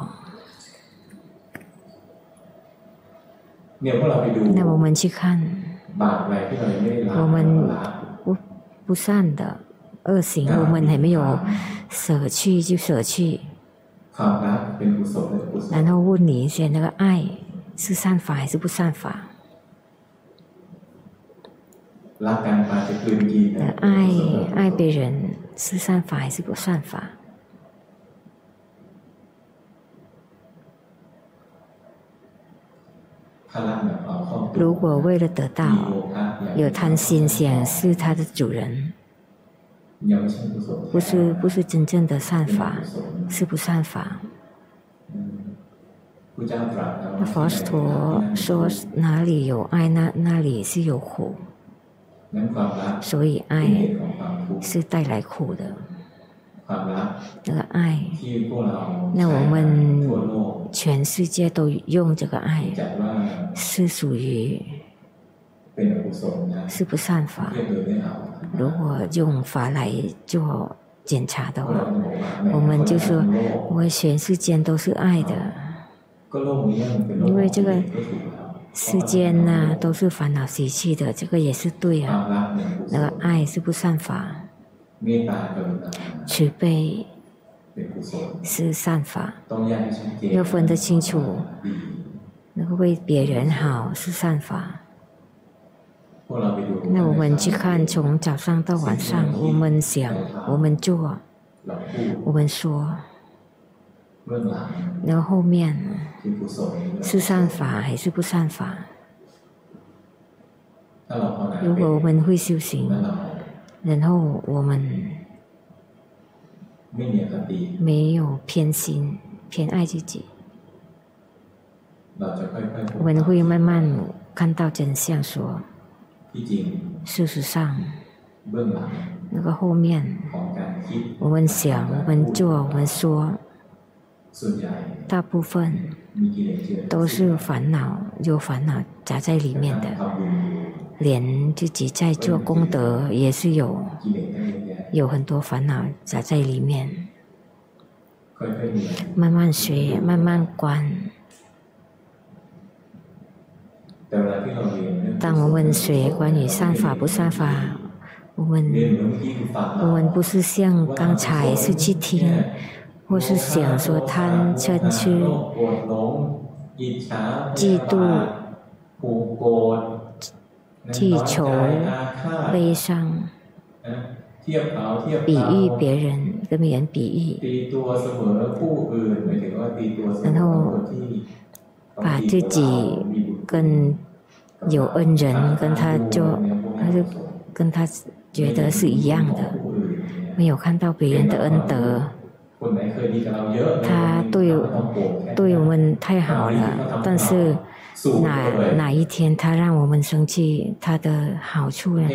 那我们去看，我们不不善的恶行，我们还没有舍去就舍去。然后问你一些，那个爱是善法还是不善法？爱爱别人是善法还是不善法？如果为了得到，有贪心想是他的主人，不是不是真正的善法，是不善法。那佛陀说哪里有爱，那那里是有苦，所以爱是带来苦的。那个爱，那我们全世界都用这个爱，是属于。是不善法。如果用法来做检查的话，我们就说，我全世间都是爱的，因为这个世间呐都是烦恼习气的，这个也是对啊。那个爱是不善法。慈悲是善法，要分得清楚。那个为别人好是善法。那我们去看，从早上到晚上，我们想，我们做，我们说，然后后面是善法还是不善法？如果我们会修行。然后我们没有偏心、偏爱自己，我们会慢慢看到真相。说，事实上，那个后面，我们想、我们做、我们说，大部分都是烦恼，有烦恼夹在里面的。连自己在做功德也是有，有很多烦恼夹在里面。慢慢学，慢慢观。当我们学关于善法不善法，我们我们不是像刚才是去听，或是想说贪嗔痴、嫉妒。记仇、悲伤，比喻别人，跟别人比喻，然后把自己跟有恩人跟他就，他就跟他觉得是一样的，没有看到别人的恩德，他对对我们太好了，但是。哪哪一天他让我们生气，他的好处呢？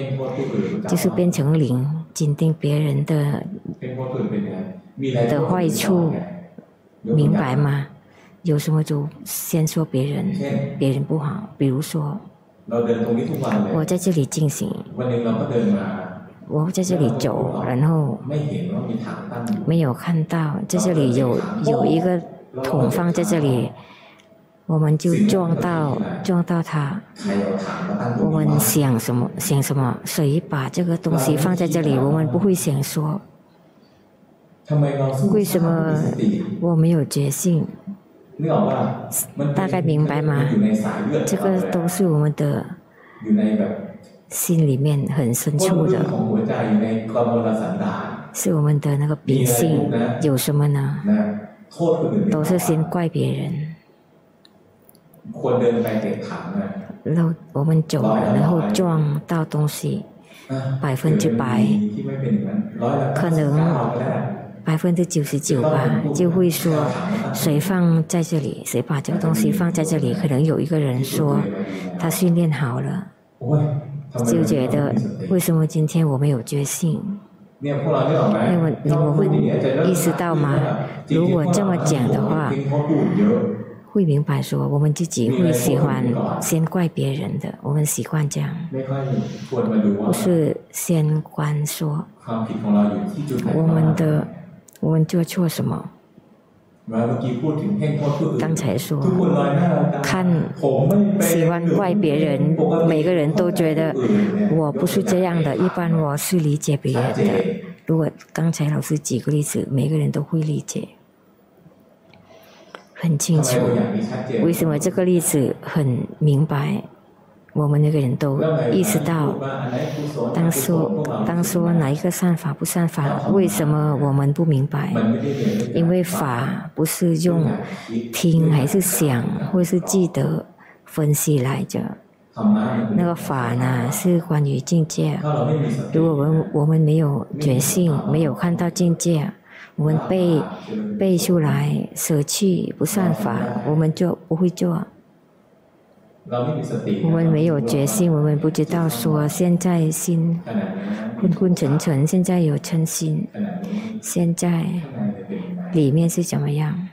就是变成零，紧盯别人的的坏处，明白吗？有什么就先说别人，别人不好。比如说，我在这里进行，我在这里走，然后没有看到在这里有有一个桶放在这里。我们就撞到撞到它，我们想什么想什么，谁把这个东西放在这里？我们不会想说，为什么我没有觉性？大概明白吗？这个都是我们的心里面很深处的，是我们的那个秉性有什么呢？都是先怪别人。然后我们走了，然后撞到东西，百分之百，可能百分之九十九吧，就会说谁放在这里，谁把这个东西放在这里，可能有一个人说他训练好了，就觉得为什么今天我没有觉性？因为我们意识到吗？如果这么讲的话。会明白说，我们自己会喜欢先怪别人的，我们习惯这样，不是先观说我们的我们做错什么。刚才说看喜欢怪别人，每个人都觉得我不是这样的，一般我是理解别人的。如果刚才老师举个例子，每个人都会理解。很清楚，为什么这个例子很明白？我们那个人都意识到，当说当说哪一个善法不善法，为什么我们不明白？因为法不是用听还是想或是记得分析来着，那个法呢是关于境界。如果我们我们没有觉性，没有看到境界。我们背背出来舍弃不善法，我们就不会做。我们没有决心，我们不知道说现在心昏昏沉沉，现在有嗔心，现在里面是怎么样？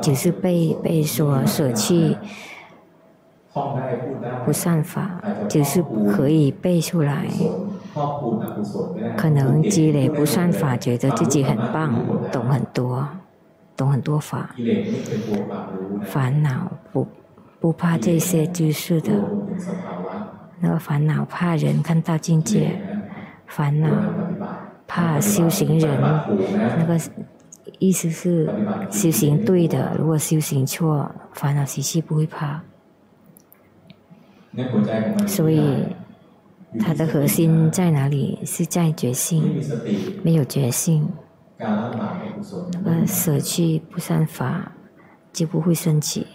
只是被被说舍弃不善法，只是可以背出来。可能积累不善法，觉得自己很棒，懂很多，懂很多法。烦恼不不怕这些知识的，那个烦恼怕人看到境界，烦恼怕修行人，那个意思是修行对的，如果修行错，烦恼习气不会怕。所以。它的核心在哪里？是在觉性，没有觉性，那个舍弃不善法就不会升起。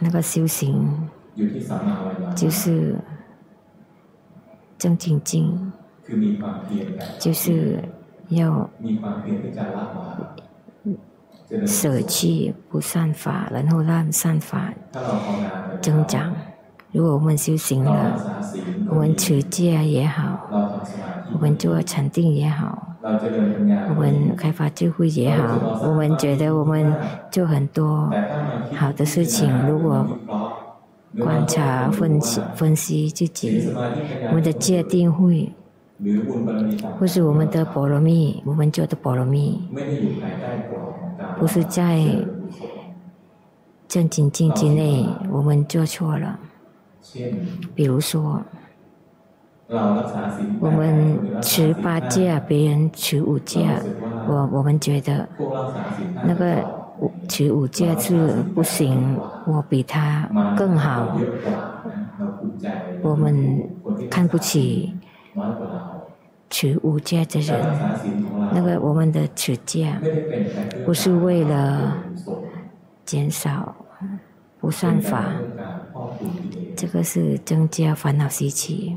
那个修行。就是正精进，就是要舍弃不善法，然后让善法增长。如果我们修行了，我们持戒也好，我们做禅定也好，我们开发智慧也好，我们觉得我们做很多好的事情。如果观察、分析、分析自己，我们的界定会，或是我们的波罗蜜，我们做的波罗蜜，不是在正精进之内，我们做错了。比如说，我们持八戒，别人持五戒，我我们觉得那个持五戒是不行，我比他更好，我们看不起持五戒的人。那个我们的持戒不是为了减少不算法。这个是增加烦恼习气，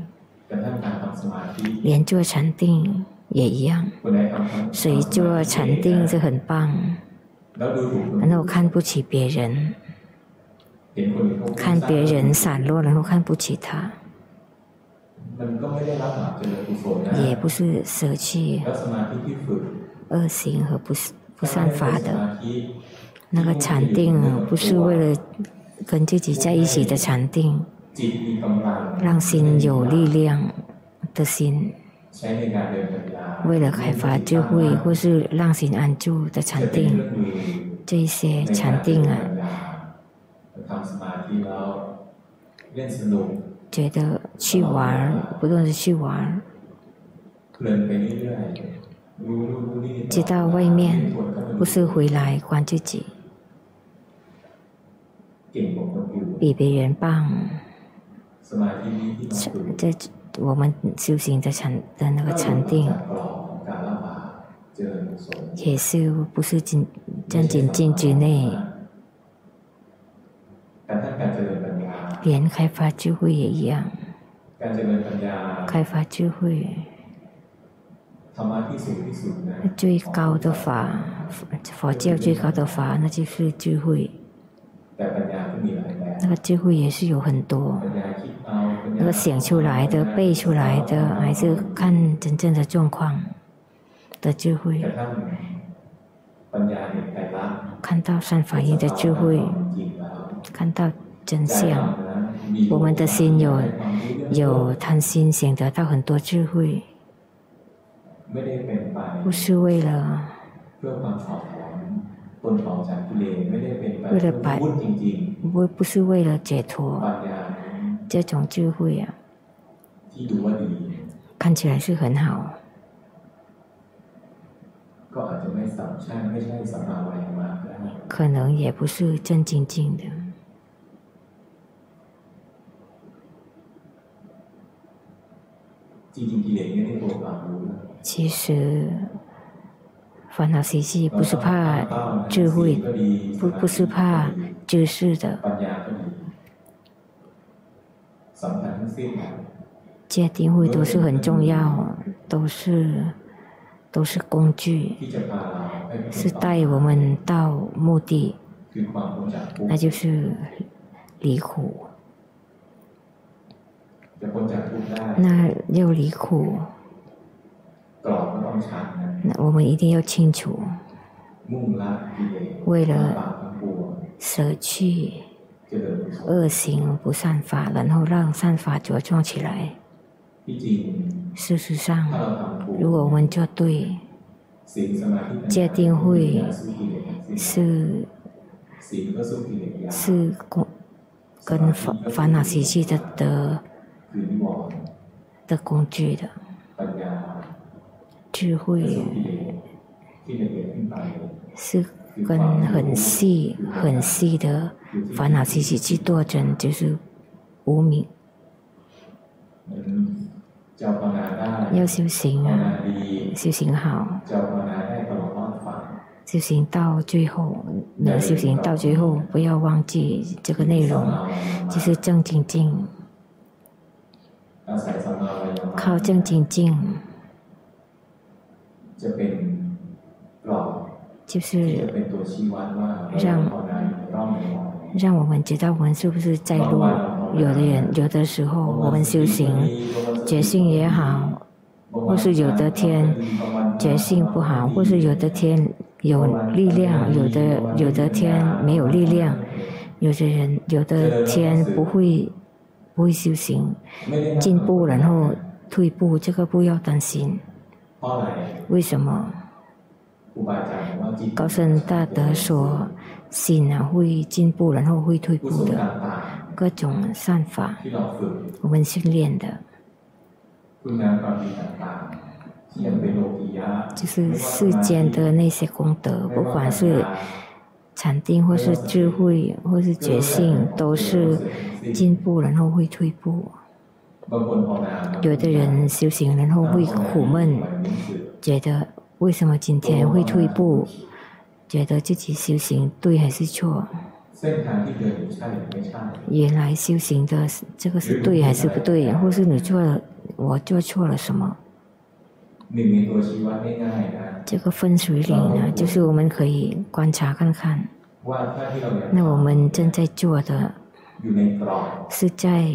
连做禅定也一样。谁做禅定就很棒，然后看不起别人，看别人散落，然后看不起他，也不是舍弃恶行和不不善法的。那个禅定不是为了。跟自己在一起的禅定，让心有力量的心，为了开发智慧或是让心安住的禅定，这些禅定啊，觉得去玩，不断的去玩，知道外面不是回来管自己。比别人棒。在我们修行的禅的那个禅定，也是不是仅仅仅境之内，连开发智慧也一样。开发智慧，最高的法，佛教最高的法，那就是智慧。那个智慧也是有很多，那个想出来的、背出来的，还是看真正的状况的智慧。看到三法印的智慧，看到真相。我们的心有有贪心，想得到很多智慧，不是为了为了摆，不不是为了解脱，这种智慧啊，看起来是很好，可能也不是正经经的。其实，烦恼习气不是怕智慧，不不是怕知识的。戒定慧都是很重要，都是都是工具，是带我们到目的，那就是离苦。那要离苦，那我们一定要清楚，为了舍去恶行不善法，然后让善法茁壮起来。事实上，如果我们做对，戒定慧是是跟跟烦烦恼习气的的。的工具的智慧是跟很细很细的烦恼习气去斗争，就是无明。要修行啊，修行好，修行到最后，能修行到最后，不要忘记这个内容，就是正精进。靠正精进，就是让让我们知道我们是不是在路。有的人有的时候，我们修行觉性也好，或是有的天觉性不好，或是有的天有力量，有的有的天没有力量，有的人有的天不会。不会修行，进步然后退步，这个不要担心。为什么？高僧大德说，心啊会进步，然后会退步的，各种善法，我们训练的，就是世间的那些功德，不管是。禅定或是智慧或是觉性，都是进步，然后会退步。有的人修行，然后会苦闷，觉得为什么今天会退步？觉得自己修行对还是错？原来修行的这个是对还是不对？或是你做了，我做错了什么？这个分水岭呢，就是我们可以观察看看。那我们正在做的，是在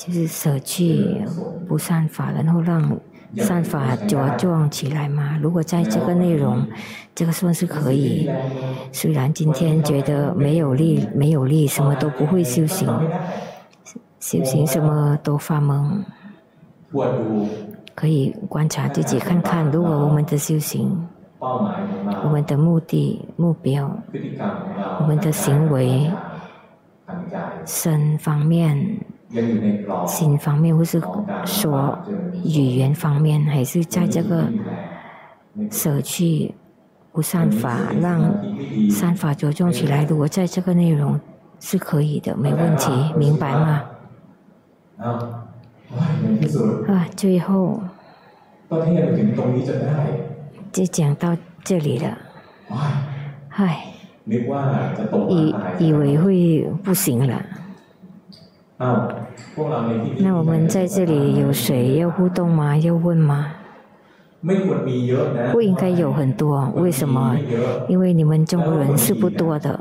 就是舍去不善法，然后让善法茁壮起来嘛。如果在这个内容，这个算是可以。虽然今天觉得没有力，没有力，什么都不会修行，修行什么都发懵。可以观察自己看看，如果我们的修行，我们的目的目标，我们的行为，身方面、心方面，或是说语言方面，还是在这个舍去不善法，让善法着重起来。如果在这个内容是可以的，没问题，明白吗？啊，最后就讲到这里了。唉，以以为会不行了。那我们在这里有谁要互动吗？要问吗？不应该有很多，为什么？因为你们中国人是不多的。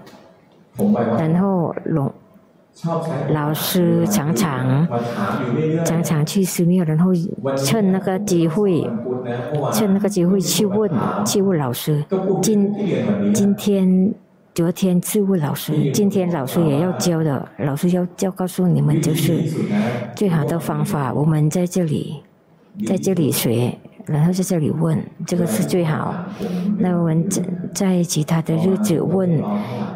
然后老老师常常常常去寺庙，然后趁那个机会，趁那个机会去问去问老师。今今天昨天去问老师，今天老师也要教的，老师要教告诉你们，就是最好的方法。我们在这里，在这里学。然后在这里问，这个是最好。那我们在在其他的日子问，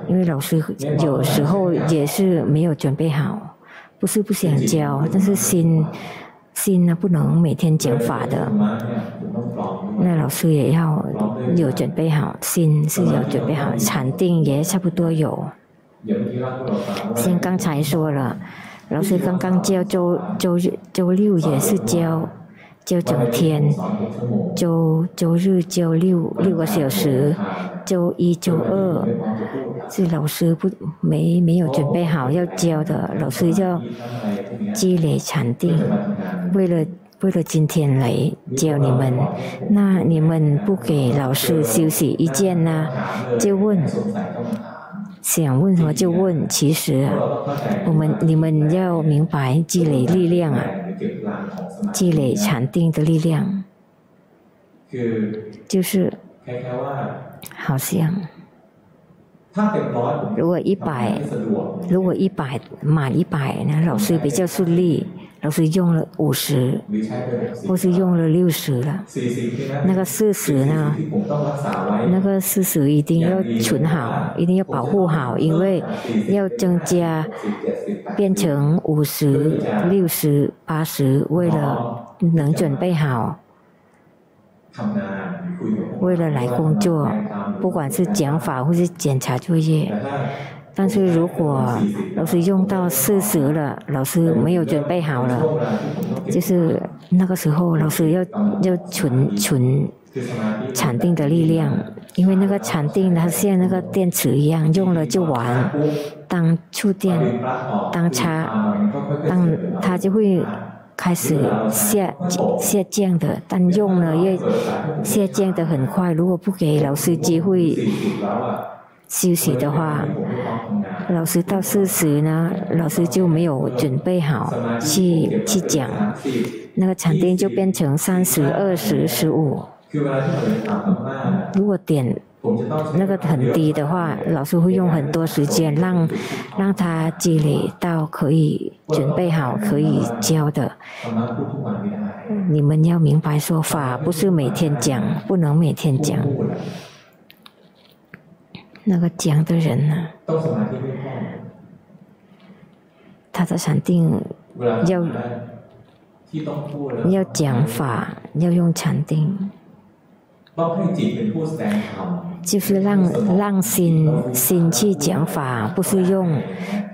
因为老师有时候也是没有准备好，不是不想教，但是心心呢不能每天讲法的。那老师也要有准备好，心是有准备好，禅定也差不多有。像刚才说了，老师刚刚教周周周六也是教。教整天，周周日教六六个小时，周一周二是老师不没没有准备好要教的，老师要积累禅定，为了为了今天来教你们，那你们不给老师休息一见呢？就问，想问什么就问，其实我们你们要明白积累力量啊。积累禅定的力量，就是好像，如果一百，如果一百满一百，呢老师比较顺利。老师用了五十，或是用了六十了。那个四十呢？那个四十一定要存好，一定要保护好，因为要增加，变成五十、六十、八十，为了能准备好，为了来工作，不管是讲法或是检查作业。但是如果老师用到四十了，老师没有准备好了，就是那个时候老师要要存存禅定的力量，因为那个禅定它像那个电池一样，用了就完，当触电，当插，当它就会开始下下降的，但用了又下降的很快，如果不给老师机会。休息的话，老师到四十呢，老师就没有准备好去去讲，那个场地就变成三十、二十、十五。如果点那个很低的话，老师会用很多时间让让他积累到可以准备好可以教的。你们要明白说法，不是每天讲，不能每天讲。那个讲的人呢？他的禅定要要讲法，要用禅定，就是让让心心去讲法，不是用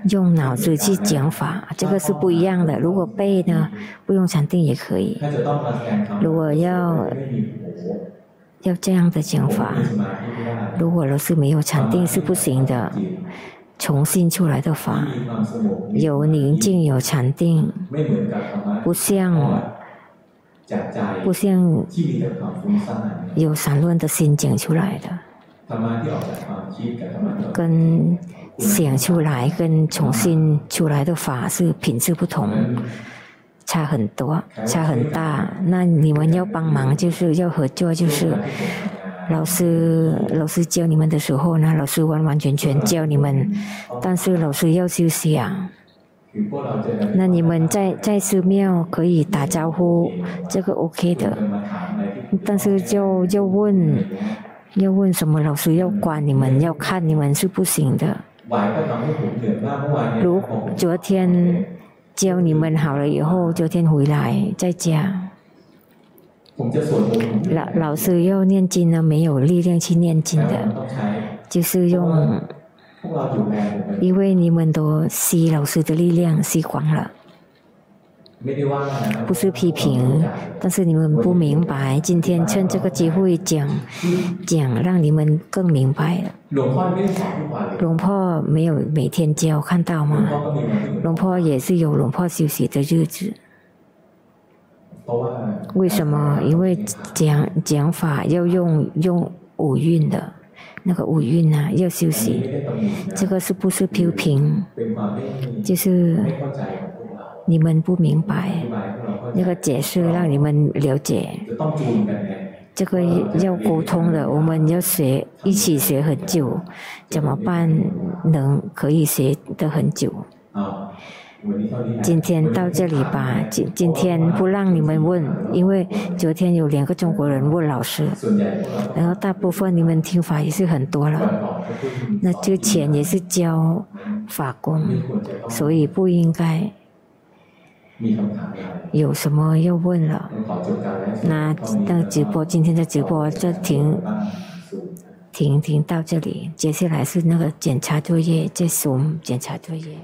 用脑子去讲法，这个是不一样的。如果背呢，不用禅定也可以。如果要。要这样的讲法，如果老师没有禅定是不行的。重新出来的法，有宁静有禅定，不像不像有散乱的心讲出来的，跟想出来跟重新出来的法是品质不同。差很多，差很大。那你们要帮忙，就是要合作，就是老师老师教你们的时候呢，老师完完全全教你们，但是老师要休息啊。那你们在在寺庙可以打招呼，这个 OK 的，但是就要问要问什么，老师要管你们，要看你们是不行的。如昨天。教你们好了以后，昨天回来在家，老老师要念经呢，没有力量去念经的，就是用因为你们都吸老师的力量吸光了。不是批评，但是你们不明白。今天趁这个机会讲讲，让你们更明白了。龙婆没有每天教，看到吗？龙婆也是有龙婆休息的日子。为什么？因为讲讲法要用用五蕴的，那个五蕴啊，要休息。这个是不是批评？就是。你们不明白，那个解释让你们了解。这个要沟通的，我们要学，一起学很久，怎么办？能可以学得很久。今天到这里吧，今今天不让你们问，因为昨天有两个中国人问老师，然后大部分你们听法也是很多了。那之前也是教法工，所以不应该。有什么要问了？那那直播今天的直播就停停停到这里，接下来是那个检查作业，这是我们检查作业。